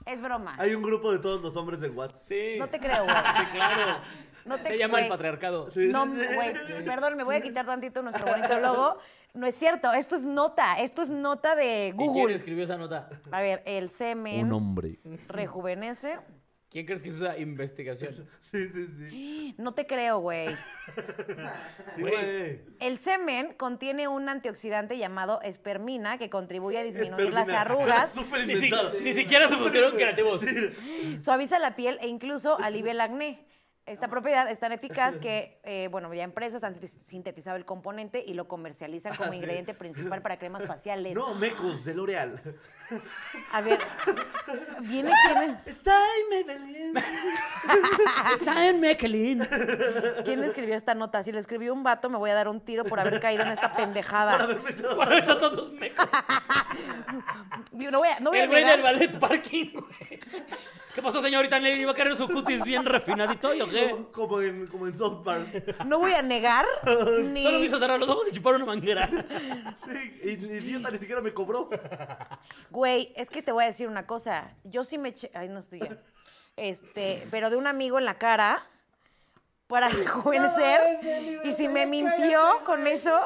Es broma. Hay un grupo de todos los hombres en WhatsApp. Sí. No te creo, güey. Sí, claro. No te- Se llama el patriarcado. Sí, No, sí, perdón, me voy a quitar tantito nuestro bonito logo. No es cierto, esto es nota, esto es nota de ¿Y quién Google. escribió esa nota? A ver, el semen hombre. rejuvenece. ¿Quién crees que hizo esa investigación? Sí, sí, sí. (gasps) No te creo, güey. (laughs) Sí, Güey. güey. El semen contiene un antioxidante llamado espermina que contribuye a disminuir las Espermina. arrugas, (laughs) Súper Ni, si- inventado. ni siquiera se pusieron creativos. (laughs) suaviza la piel e incluso alivia el acné. Esta propiedad es tan eficaz que, eh, bueno, ya empresas han sintetizado el componente y lo comercializan como Ah, ingrediente principal para cremas faciales. No, mecos de L'Oreal. A ver, viene quién, Está en Maybelline. Está en Mechelin. quién escribió esta nota. Si le escribió un vato, me voy a dar un tiro por haber caído en esta pendejada. Para eso todos mecos. Digo, No voy a, no voy a El güey negar- del ballet parking. güey. ¿Qué pasó, señorita Nelly? ¿Iba a querer su cutis bien refinadito y o qué? Como, como en, como en South Park. no voy a negar (laughs) ni... Solo me hizo cerrar los ojos y chupar una manguera. (laughs) Sí, y el idiota ni siquiera me cobró. Güey, es que te voy a decir una cosa. Yo sí me eché... Ay, no estoy ya. Este, pero de un amigo en la cara para (laughs) rejuvenecer. Y si me mintió con eso...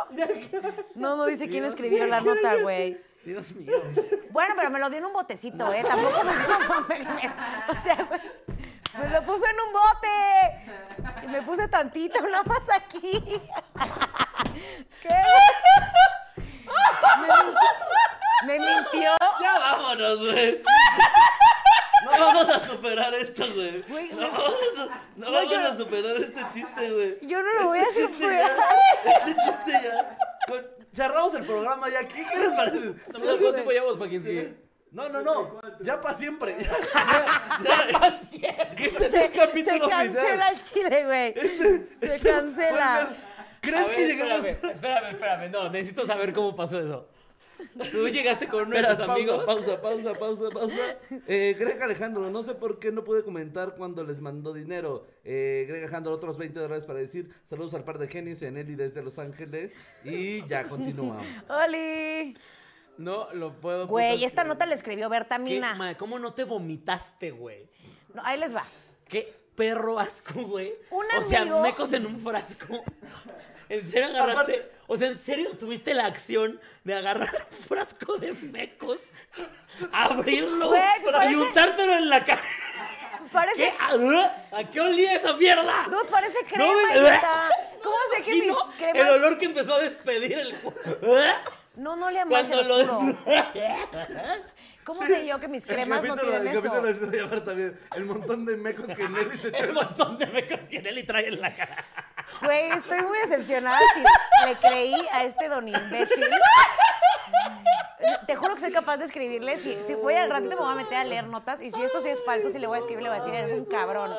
No, no dice quién escribió la nota, güey. Dios mío. Bueno, pero me lo dio en un botecito, ¿eh? Tampoco me... O sea, güey, me lo puso en un bote. Y me puse tantito, (laughs) nada más aquí. ¿Qué? Me mintió. Me mintió. Ya vámonos, güey. No, vamos a superar esto, güey. Güey, No vamos a, su- no Güey, vamos yo- a superar este chiste, güey. Yo no lo voy a Este superar. ya. Este chiste ya. Cerramos el programa ya. ¿Qué, qué les parece? ¿Cuánto tiempo llevamos para quien sigue? No, no, no. Ya para siempre. Ya, (laughs) ya, ya. Que este es el capítulo Se cancela final. el chile, güey. Se Este- cancela. ¿Crees A ver, que? Espérame, espérame, espérame. No, necesito saber cómo pasó eso. Tú llegaste con uno de tus pausa, amigos. pausa, pausa, pausa, pausa. Eh, Greg Alejandro, no sé por qué no pude comentar cuando les mandó dinero. Eh, Greg Alejandro, otros 20 dólares para decir saludos al par de genios en Eli desde Los Ángeles. Y ya (laughs) continuamos. ¡Oli! No lo puedo. Güey, esta nota la escribió Berta ¿Qué, Mina. ma- ¿Cómo no te vomitaste, güey? No, ahí les va. Qué perro asco, güey. Un o sea, mecos en un frasco. (laughs) ¿En serio agarraste? O sea, ¿en serio tuviste la acción de agarrar un frasco de mecos, abrirlo Güey, y parece- untártelo en la cara? Parece. ¿Qué? ¿A, ¿A qué olía esa mierda? No, parece crema, No me-. ¿Cómo sé que mis Imagino cremas... el olor que empezó a despedir el... No, no le amas, se Cuando los lo... (laughs) ¿Cómo sé yo que mis cremas no tienen el capítulo eso? se va a llamar también el montón de mecos que Nelly se (laughs) El montón de mecos que Nelly trae en la cara. Güey, estoy muy decepcionada si le creí a este don imbécil. Te juro que soy capaz de escribirle. Si, si voy al ratito me voy a meter a leer notas. Y si esto sí es falso, si le voy a escribir, le voy a decir, eres un cabrón.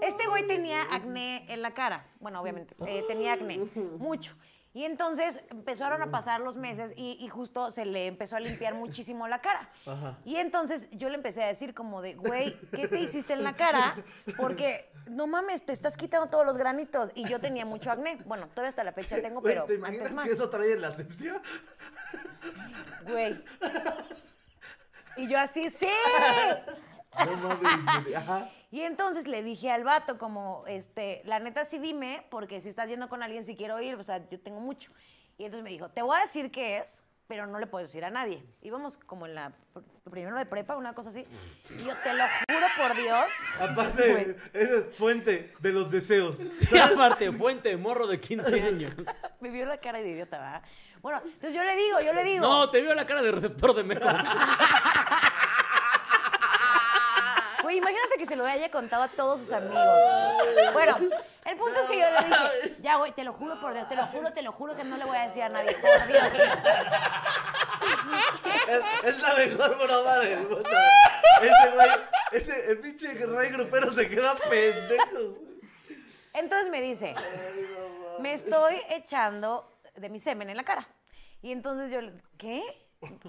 Este güey tenía acné en la cara. Bueno, obviamente, eh, tenía acné. Mucho. Y entonces empezaron a pasar los meses y, y justo se le empezó a limpiar (laughs) muchísimo la cara. Y entonces yo le empecé a decir como de, güey, ¿qué te hiciste en la cara? Porque, no mames, te estás quitando todos los granitos. Y yo tenía mucho acné. Bueno, todavía hasta la fecha tengo, Güey, pero ¿Te antes imaginas más. que eso trae la asepsia? Güey. (laughs) Y yo así, sí. No mames. Ajá. Y entonces le dije al vato como, este, la neta sí dime, porque si estás yendo con alguien si quiero ir, o sea, yo tengo mucho. Y entonces me dijo, te voy a decir qué es, pero no le puedo decir a nadie. Íbamos como en la pr- primero de prepa, una cosa así. Y yo te lo juro por Dios. Aparte, Güey. es fuente de los deseos. Y (laughs) aparte, fuente, morro de 15 (laughs) años. Me vio la cara de idiota, ¿verdad? Bueno, entonces yo le digo, yo le digo. No, te vio la cara de receptor de mecos. (laughs) Imagínate que se lo haya contado a todos sus amigos. Bueno, el punto es que yo le dije, ya, güey, te lo juro por Dios, te lo juro, te lo juro que no le voy a decir a nadie, por Dios. Es, es la mejor broma del mundo. Ese güey, ese, el pinche rey grupero se queda pendejo. Entonces me dice, me estoy echando de mi semen en la cara. Y entonces yo, ¿qué?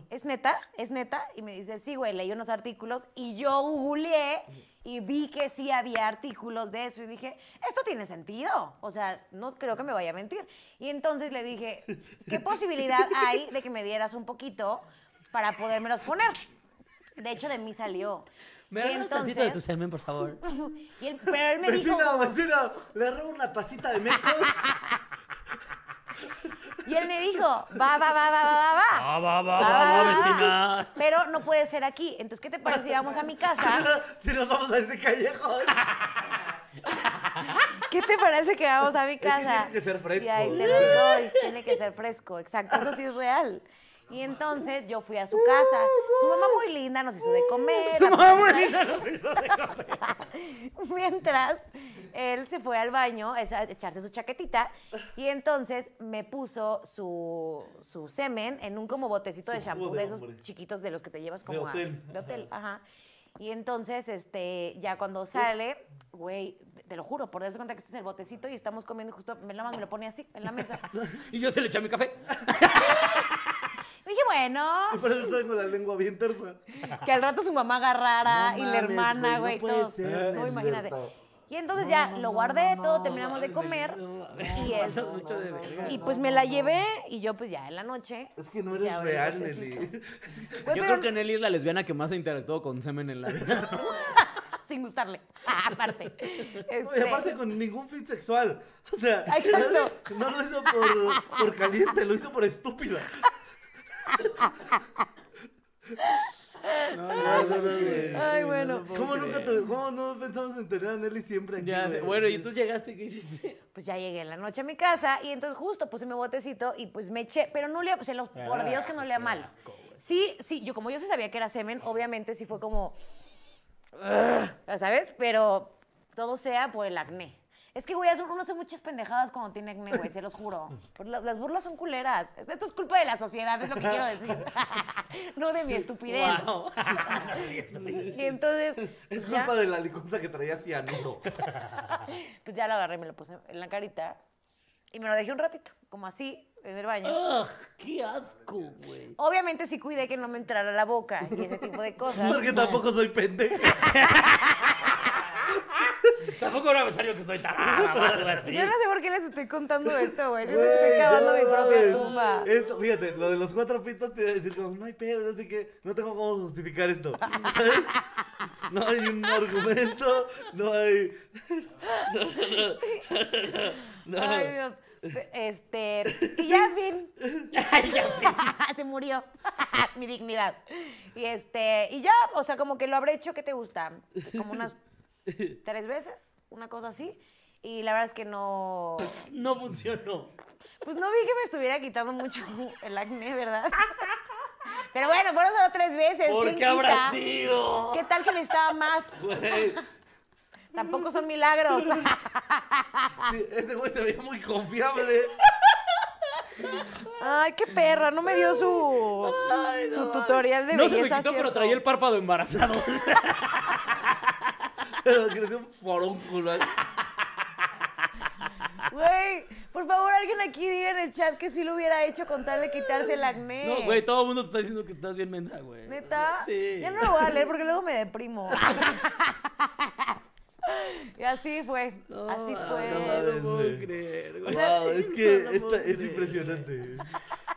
¿Es neta? ¿Es neta? Y me dice, sí, güey, leí unos artículos y yo googleé y vi que sí había artículos de eso y dije, esto tiene sentido. O sea, no creo que me vaya a mentir. Y entonces le dije, ¿qué posibilidad hay de que me dieras un poquito para podérmelos poner? De hecho, de mí salió. ¿Me regalas tantito de tu semen, por favor? (laughs) y él- pero él me dijo, Vecina, como- vecina, le robo una tacita de mecos. (laughs) y él me dijo, va, va, va, va, va, va, va. Ah, va, va, Va, vecina. Pero no puede ser aquí. Entonces, ¿qué te parece si vamos a mi casa? (laughs) si nos vamos a ese callejón. ¿Qué te parece que vamos a mi casa? tiene que ser fresco. Y ahí te los doy. Tiene que ser fresco, exacto. Eso sí es real. Y entonces yo fui a su casa. Su mamá muy linda nos hizo de comer. Su mamá muy linda nos hizo de comer. (laughs) Mientras él se fue al baño a echarse su chaquetita y entonces me puso su, su semen en un como botecito de shampoo de de esos chiquitos de los que te llevas De como a- hotel. de hotel, ajá. Y entonces, este, ya cuando sale, güey, te lo juro, por darse cuenta que este es el botecito y estamos comiendo y justo me la me lo pone así, en la mesa. (laughs) Y yo se le eché mi café. (laughs) Dije, bueno, Y por eso tengo la lengua bien tersa. (laughs) que al rato su mamá agarrara No y la hermana, güey, no puede todo. ser, No, imagínate. Y entonces ya lo guardé, todo, terminamos de comer y es, Pasas mucho de verga. y pues me la llevé y yo pues ya en la noche. Es que no eres real. Nelly. (laughs) Yo pero creo que Nelly es la lesbiana que más ha interactuado con semen en la vida. (laughs) sin gustarle. aparte. Y Este, aparte con ningún fin sexual. O sea, Exacto. no lo hizo por, por caliente, lo hizo por estúpida. No, no, no, no, güey. Ay, bueno. ¿Cómo, nunca te- ¿Cómo no pensamos en tener a Nelly siempre aquí? Ya sé. güey? Bueno, y entonces llegaste y ¿qué hiciste? Pues ya llegué en la noche a mi casa y entonces justo puse mi botecito y pues me eché, pero no le, se los, por Ah, Dios que no lea qué mal. asco, güey. Sí, sí, yo como yo sí sabía que era semen, obviamente sí fue como, ya sabes, pero todo sea por el acné. Es que, güey, uno hace muchas pendejadas cuando tiene acné, güey, se los juro. La- las burlas son culeras. Esto es culpa de la sociedad, es lo que quiero decir. (laughs) no de mi estupidez. Wow. (laughs) Y entonces, Es ya, culpa de la liconza que traía cianuro. (laughs) pues ya lo agarré, me lo puse en la carita y me lo dejé un ratito, como así, en el baño. Ugh, ¡Qué asco, güey! Obviamente sí cuidé que no me entrara la boca y ese tipo de cosas. Porque tampoco soy pendeja. Tampoco era necesario que soy tarada o algo así. Yo no sé por qué les estoy contando (laughs) esto, güey. Yo estoy cavando mi propia tumba. Esto, fíjate, lo de los cuatro pitos te iba a decir como, no hay pedo, no sé qué, no tengo cómo justificar esto. (laughs) ¿sabes? No hay un argumento, no hay... (laughs) No. Ay, Dios. Este, y ya, fin. Ay, ya, Se murió mi dignidad. Y este, y ya, o sea, como que lo habré hecho, ¿qué te gusta? Como unas (laughs) tres veces, una cosa así. Y la verdad es que no, (laughs) No funcionó. pues no vi que me estuviera quitando mucho (laughs) el acné, ¿verdad? Pero bueno, fueron solo tres veces. ¿Por ¿quién qué habrá sido? ¿Qué tal que necesitaba más? Güey, Tampoco son milagros. sí, ese güey se veía muy confiable. Ay, qué perra, no me dio su, su tutorial de No se me belleza. quitó, pero traía el párpado embarazado. Pero creció un forúnculo. Güey, por favor, alguien aquí diga en el chat que sí lo hubiera hecho con tal de quitarse el acné. No, güey, todo el mundo te está diciendo que estás bien mensa, güey. ¿Neta? Sí. Ya no lo voy a leer porque luego me deprimo. y así fue. No, así no, fue. No, lo puedo güey. creer, güey. Wow, es que No esta, es impresionante.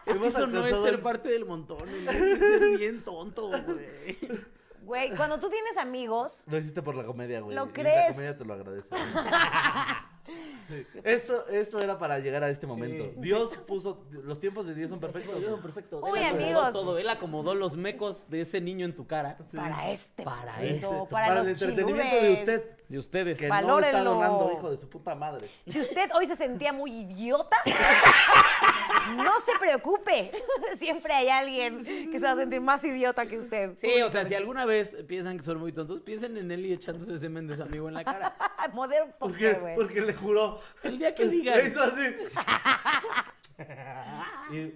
Es que eso no es ser parte del montón, güey. Es ser bien tonto, güey. Güey, cuando tú tienes amigos, Lo hiciste por la comedia, güey. ¿Lo y crees? La comedia te lo agradece. (laughs) Sí. Esto, esto era para llegar a este momento. Dios puso. Los tiempos de Dios son perfectos. Perfecto, perfecto. Uy, Él acomodó amigos. Todo. Él acomodó los mecos de ese niño en tu cara. para este. Para eso, esto, para, Para el los entretenimiento de usted. De ustedes. Que no está Valórenlo. donando, hijo de su puta madre. Si usted hoy se sentía muy idiota, no se preocupe. Siempre hay alguien que se va a sentir más idiota que usted. Sí, o sea, si alguna vez piensan que son muy tontos, piensen en él y echándose semen de su amigo en la cara. (laughs) Modern ¿Por qué? fucker, güey. Porque le juró. El día que (laughs) Le digan. hizo así. (laughs) y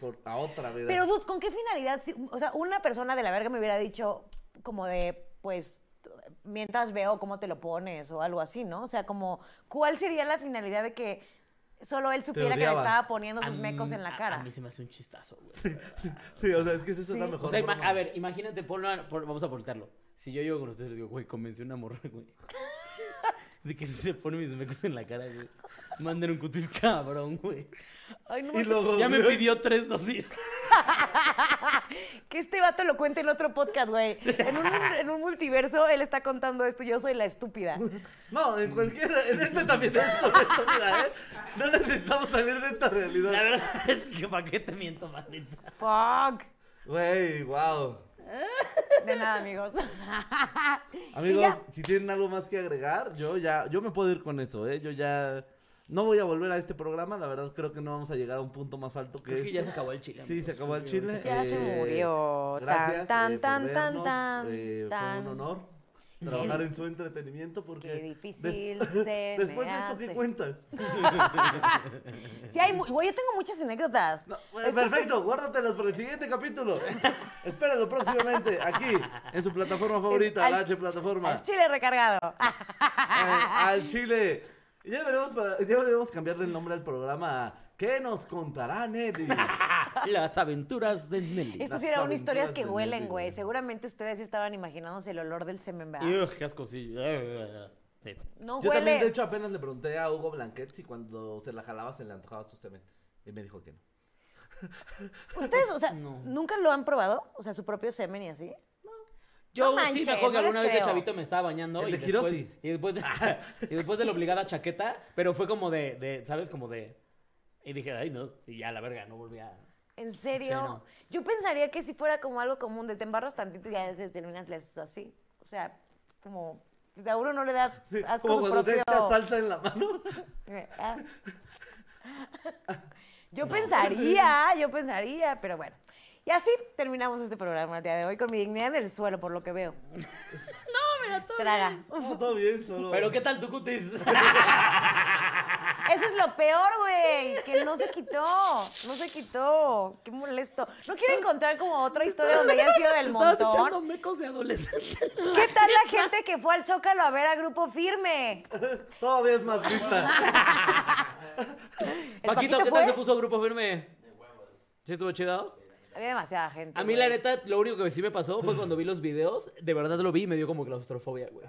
por, a otra, ¿verdad? Pero, Dude, ¿con qué finalidad? Si- o sea, una persona de la verga me hubiera dicho como de, pues, mientras veo cómo te lo pones o algo así, ¿no? O sea, como, ¿cuál sería la finalidad de que solo él supiera que le estaba poniendo sus mecos en la cara? A, mí se me hace un chistazo, güey. Sí, o sea, es que esa es Sí. la mejor. O sea, ima- broma. a ver, imagínate, ponlo, pon- vamos a voltearlo. Si yo llego con ustedes y les digo, güey, convencí a una morra, güey. (laughs) De que si se pone mis mecos en la cara, güey. Manden un cutis cabrón, güey. Ay, no Y me luego, Ya me pidió tres dosis. (laughs) Que este vato lo cuente en otro podcast, güey. En un, en un multiverso, él está contando esto, yo soy la estúpida. No, en cualquiera. En este también es mira, ¿eh? No necesitamos salir de esta realidad. La verdad es que ¿para qué te miento, manita? Fuck. Güey, wow. De nada, amigos. (laughs) Y Amigos, si tienen algo más que agregar, yo ya, yo me puedo ir con eso, ¿eh? Yo ya no voy a volver a este programa, la verdad creo que no vamos a llegar a un punto más alto que Creo que este. ya se acabó el chile. Sí, amigos. se acabó el Creo que chile. Ya se eh, murió. Tan, Gracias, tan, eh, por tan, tan, vernos, tan, eh, tan. Fue un honor trabajar en su entretenimiento porque... Qué difícil (laughs) des- se Después me de esto, ¿qué hace. cuentas? (laughs) (laughs) Sí, hay, mu- güey, yo tengo muchas anécdotas. No, eh, Esto es- perfecto, guárdatelas para el siguiente capítulo. Espérenlo próximamente aquí en su plataforma favorita, Al- la H plataforma. Al chile recargado. Eh, al Chile. Ya deberíamos, ya deberíamos cambiarle el nombre al programa a ¿Qué nos contará Nelly? (laughs) Las aventuras de Nelly. Estos Las sí eran aventuras historias que de huelen, Nelly, güey. Seguramente ustedes estaban imaginándose el olor del semen, ¿verdad? Ugh, qué asco, sí. Sí. No Yo huele. también, de hecho, apenas le pregunté a Hugo Blanquet si cuando se la jalaba se le antojaba su semen. Y me dijo que no. ¿Ustedes, o sea, No. nunca lo han probado? O sea, su propio semen y así. Yo No sí me acuerdo que no alguna vez de chavito me estaba bañando. El y de después, Hiroshi. y, después de, cha- (laughs) y después de la obligada chaqueta, pero fue como de, de, ¿sabes? Como de... Y dije, ay, no. Y ya, la verga, no volví a... ¿En serio? Sí, no. Yo pensaría que si fuera como algo común, de te embarras tantito y ya te terminas le haces así. O sea, como... Pues a uno no le da Sí, asco como su cuando propio... te echas salsa en la mano. (laughs) Ah. (laughs) Yo pensaría, yo pensaría, pero bueno. Y así terminamos este programa el día de hoy con mi dignidad en el suelo, por lo que veo. (laughs) No, Traga. No, todo bien, solo. Pero ¿qué tal tu cutis? Eso es lo peor, güey, (laughs) que no se quitó, no se quitó, qué molesto. No quiero encontrar como otra historia donde haya sido del Estabas echando montón. mecos de adolescente. ¿Qué tal la gente que fue al Zócalo a ver a Grupo Firme? (laughs) Todavía es más lista. ¿El Paquito, ¿qué fue? tal se puso grupo firme? ¿Sí estuvo chido? Había demasiada gente. A mí, güey. la neta, lo único que sí me pasó fue cuando vi los videos. De verdad lo vi y me dio como claustrofobia, güey.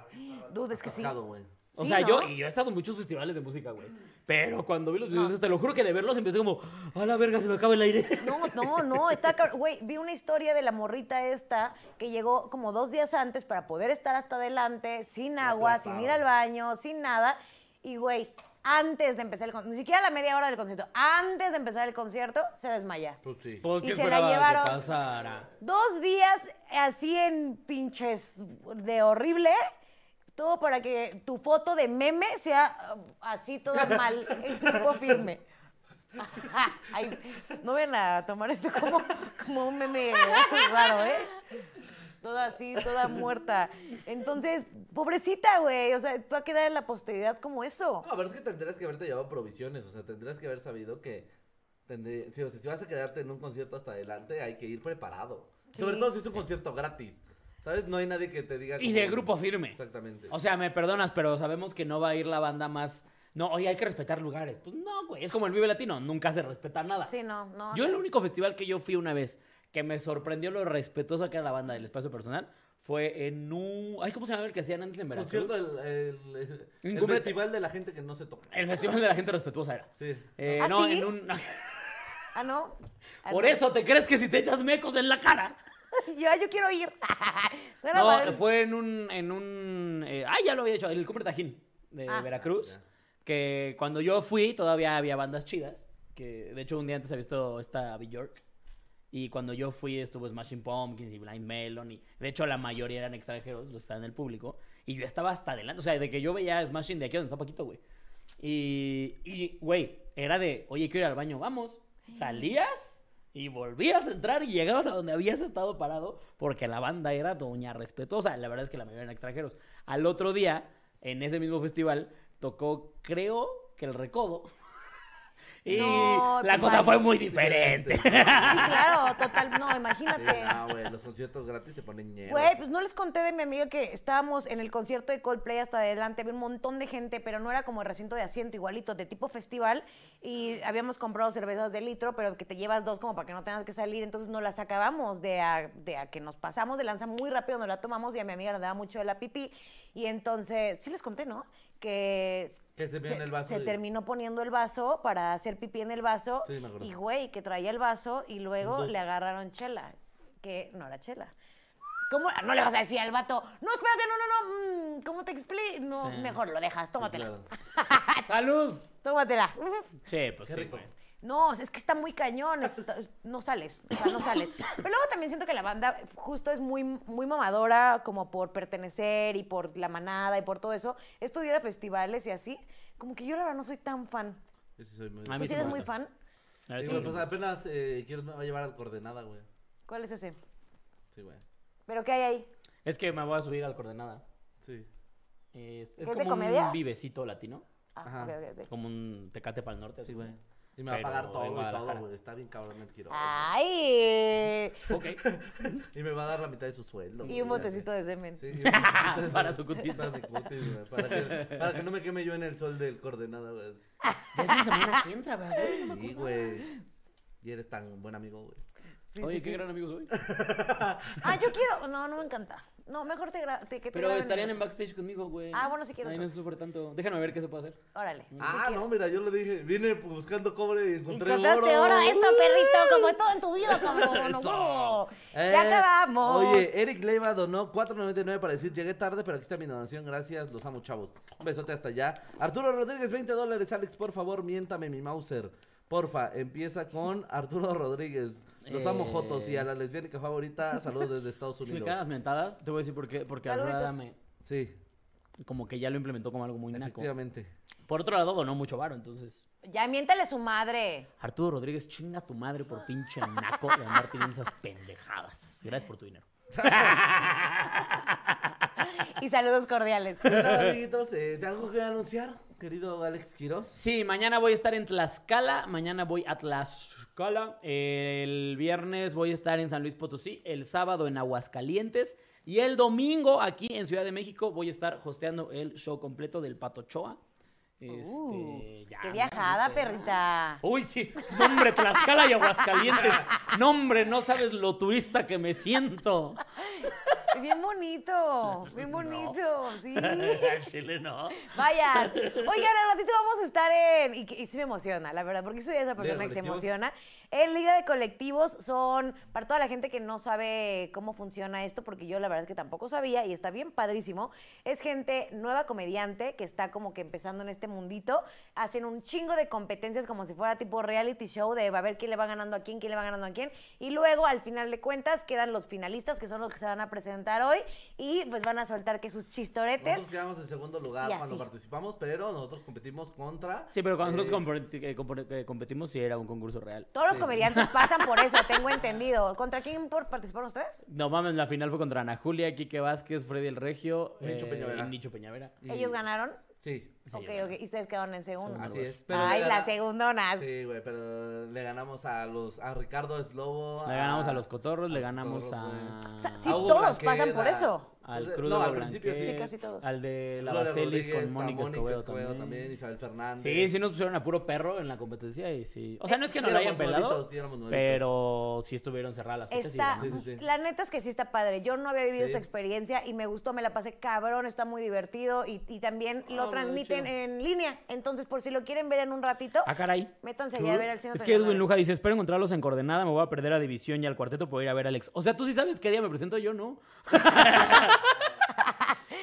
Dude, es que sí. Güey. O Sí, sea, ¿no? yo, y yo he estado en muchos festivales de música, güey. Pero cuando vi los videos, te lo juro que de verlos empecé como, a la verga, se me acaba el aire. No, no, no, está cab- Güey, vi una historia de la morrita esta que llegó como dos días antes para poder estar hasta adelante, sin agua, sin ir al baño, sin nada. Y, güey, antes de empezar el concierto, ni siquiera a la media hora del concierto, antes de empezar el concierto, se desmaya. Pues sí. Pues, Y ¿qué se la esperaba llevaron. pasara? Dos días así en pinches de horrible. Todo para que tu foto de meme sea uh, así toda mal, (laughs) en grupo firme. Ay, no ven a tomar esto como, como un meme raro, ¿eh? Toda así, toda muerta. Entonces, pobrecita, güey. O sea, va a quedar en la posteridad como eso. No, pero es que tendrías que haberte llevado provisiones, o sea, tendrías que haber sabido que tendrí- si, o sea, si vas a quedarte en un concierto hasta adelante, hay que ir preparado. Sobre Sí. todo si es un concierto gratis, ¿sabes? No hay nadie que te diga... Y de grupo firme. Exactamente. O sea, me perdonas, pero sabemos que no va a ir la banda más. No, oye, hay que respetar lugares. Pues no, güey. Es como el Vive Latino. Nunca se respeta nada. Sí, no, no. Yo no. el único festival que yo fui una vez que me sorprendió lo respetuosa que era la banda del espacio personal fue en un... Ay, ¿cómo se llama el que hacían antes en Veracruz? concierto, el, el, el- el Incumbe- festival de la gente que no se toca. El festival de la gente respetuosa era. Sí. Eh, ¿Ah, no, sí? en un... Ah, no. Ah, (laughs) Por no. eso te crees que si te echas mecos en la cara. (laughs) Yo, yo quiero ir. (laughs) Suena No, padre. fue en un... En un eh, ah, ya lo había hecho. El Cumbre Tajín de Ah. Veracruz. Ya. Que cuando yo fui todavía había bandas chidas. Que de hecho un día antes había visto esta Bjork. Y cuando yo fui estuvo Smashing Pumpkins y Blind Melon. Y de hecho la mayoría eran extranjeros, los estaban en el público. Y yo estaba hasta adelante. O sea, de que yo veía Smashing de aquí donde está Paquito, güey. Y, y, güey, era de, oye, quiero ir al baño, vamos. Salías y volvías a entrar y llegabas a donde habías estado parado porque la banda era doña respetuosa. La verdad es que la mayoría eran extranjeros. Al otro día, en ese mismo festival, tocó, creo que el recodo. Y No, la te cosa fue muy diferente. Sí, claro, total. No, Sí, imagínate. no, güey, los conciertos gratis se ponen ñeros. Güey, pues no les conté de mi amiga que estábamos en el concierto de Coldplay hasta adelante, había un montón de gente, pero no era como el recinto de asiento igualito, de tipo festival, y habíamos comprado cervezas de litro, pero que te llevas dos como para que no tengas que salir, entonces no las acabamos de a, de a que nos pasamos de lanza muy rápido, nos la tomamos y a mi amiga le daba mucho de la pipí, y entonces, sí les conté, ¿no? Que, Que se vio en el vaso se y- terminó poniendo el vaso para hacer pipí en el vaso, Sí, me acuerdo. y güey, que traía el vaso y luego le agarraron chela, que no era chela. ¿Cómo? No le vas a decir al vato, no, espérate, no, no, no, mm, ¿cómo te explico? No, Sí. mejor lo dejas, tómatela, Claro. ¡Salud! (laughs) tómatela. Sí, pues Qué sí, rico. güey. No, es que está muy cañón, no sales, o sea, no sales. Pero luego también siento que la banda justo es muy, muy mamadora, como por pertenecer y por la manada y por todo eso. Esto de ir a festivales y así, como que yo la verdad no soy tan fan. Yo sí soy muy... A mí ¿Tú sí sí eres muy fan? A ver Sí, me pues apenas eh, quiero me va a llevar al coordenada, güey. ¿Cuál es ese? Sí, güey. ¿Pero qué hay ahí? Es que me voy a subir al coordenada. Sí. Es, es ¿Es de como comedia? un vivecito latino. Ah, Ajá. ok, ok, ok. Como un tecate para el norte. Sí, así. güey. Y me va a pagar todo y todo, güey. Está bien cabrón el quiero. ¡Ay! Ok. (laughs) Y me va a dar la mitad de su sueldo. Y un botecito de semen. Sí, y un botecito de- (laughs) Para su cutis. Para mi cutis, güey, Para que, para que no me queme yo en el sol del coordenada, güey. Ya es una semana que entra, güey. Sí, güey. Y eres tan buen amigo, güey. Sí, Oye, sí, qué sí. gran amigo soy. (laughs) Ah, yo quiero. No, no me encanta. No, mejor te, gra- te- que te Pero graben estarían en backstage conmigo, güey. Ah, bueno, si quiero, Ahí no se sufre tanto. Déjame ver qué se puede hacer. Órale. Ah, no, mira, yo le dije, vine buscando cobre y encontré Encontraste oro. oro, eso, perrito, como todo en tu vida, cabrón. Eso. No. Eh, Ya acabamos. Oye, Eric Leiva donó 4.99 para decir llegué tarde, pero aquí está mi donación, gracias, los amo chavos. Un besote hasta allá. Arturo Rodríguez, 20 dólares. Alex, por favor, miéntame mi Mauser. Porfa, empieza con Arturo Rodríguez. Los amo Eh. Jotos y a la lesbiánica favorita, saludos desde Estados (laughs) Si me Unidos. quedan las mentadas, te voy a decir por qué. Porque. Alfredo me. Sí, Como que ya lo implementó como algo muy naco. efectivamente. Por otro lado, donó mucho varo, entonces. Ya miéntale su madre. Arturo Rodríguez, chinga tu madre por pinche naco de andar pidiendo esas pendejadas. Gracias por tu dinero. (laughs) y saludos cordiales. Bueno, amiguitos, eh, ¿de algo que anunciar, querido Alex Quiroz? Sí, mañana voy a estar en Tlaxcala, mañana voy a Tlaxcala, el viernes voy a estar en San Luis Potosí, el sábado en Aguascalientes y el domingo aquí en Ciudad de México voy a estar hosteando el show completo del Patochoa. Este, Uh, ya, ¡Qué ¿no? viajada, perrita! Uy, sí, nombre, Tlaxcala y Aguascalientes. (laughs) Nombre, no sabes lo turista que me siento. (laughs) Bien bonito, (laughs) bien bonito, sí. (laughs) Al Chile no. Vayan. Oigan, al ratito vamos a estar en. Y, y sí me emociona, la verdad, porque soy esa persona que se emociona. En Liga de Colectivos son. Para toda la gente que no sabe cómo funciona esto, porque yo la verdad es que tampoco sabía y está bien padrísimo. Es gente nueva comediante que está como que empezando en este mundito. Hacen un chingo de competencias como si fuera tipo reality show de a ver quién le va ganando a quién, quién le va ganando a quién. Y luego, al final de cuentas, quedan los finalistas, que son los que se van a presentar hoy. Y pues van a soltar que sus chistoretes. Nosotros quedamos en segundo lugar cuando participamos, pero nosotros competimos contra... Sí, pero cuando eh, nosotros eh, competimos sí era un concurso real. Todos los comediantes (laughs) pasan por eso, tengo entendido. ¿Contra quién por- participaron ustedes? No mames, la final fue contra Ana Julia, Quique Vázquez, Freddy el Regio Nicho eh, Peñavera. y Nicho Peñavera. y- ¿Ellos ganaron? Sí, Sí, ok, ok. Y ustedes quedaron en segundo. así es. pero Ay, las gana- segundonas. Sí, güey, pero le ganamos a los a Ricardo Eslobo. Le ganamos a los cotorros, le ganamos cotorros, a. O sea, sí, A todos pasan por eso. al Pues, crudo no, de al principio sí. Casi todos. al de la Baselis con Mónica Escobedo también. también, Isabel Fernández. Sí, sí nos pusieron a puro perro en la competencia y sí. O sea, no es que no lo hayan pelado, pero sí estuvieron cerradas las fechas Está. Sí, sí, sí. La neta es que sí está padre. Yo no había vivido Sí. esta experiencia y me gustó, me la pasé cabrón, está muy divertido y, y también lo muy en línea. Entonces, por si lo quieren ver en un ratito, Ah, caray. métanse allá a ver al cine. Es que Edwin Luja dice, espero encontrarlos en coordenada, me voy a perder a División y al cuarteto por ir a ver a Alex. O sea, tú sí sabes qué día me presento yo, ¿no? (laughs)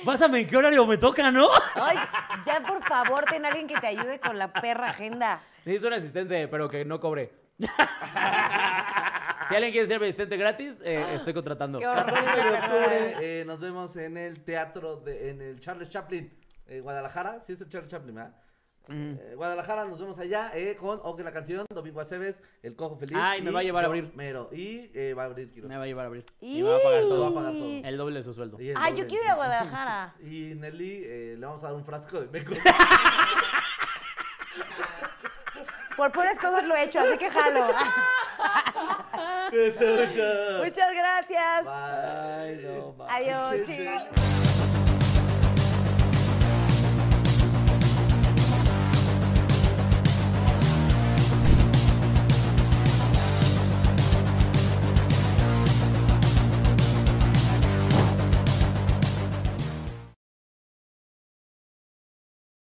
Pásame en qué horario me toca, ¿no? Ay, ya por favor, ten a alguien que te ayude con la perra agenda. Necesito un asistente, pero que no cobre. (laughs) si alguien quiere ser mi asistente gratis, eh, estoy contratando. Qué horror. 14 de octubre eh, nos vemos en el teatro, de, en el Charles Chaplin, eh, Guadalajara. Sí, es el Charles Chaplin, ¿verdad? Eh, Guadalajara, nos vemos allá eh, con Ok la canción, Domingo Aceves, El Cojo Feliz. Ay, me va a llevar a abrir. Mero. Y eh, va a abrir Quiroz. Me va a llevar a abrir. Y... Y me va a pagar todo. Va a pagar todo. El doble de su sueldo. Y el Ay, yo quiero ir a Guadalajara. (laughs) Y Nelly, eh, le vamos a dar un frasco de meco. (laughs) Por puras cosas lo he hecho, así que jalo. (laughs) Muchas gracias. Bye. Ay, no, va. Adiós, chicos.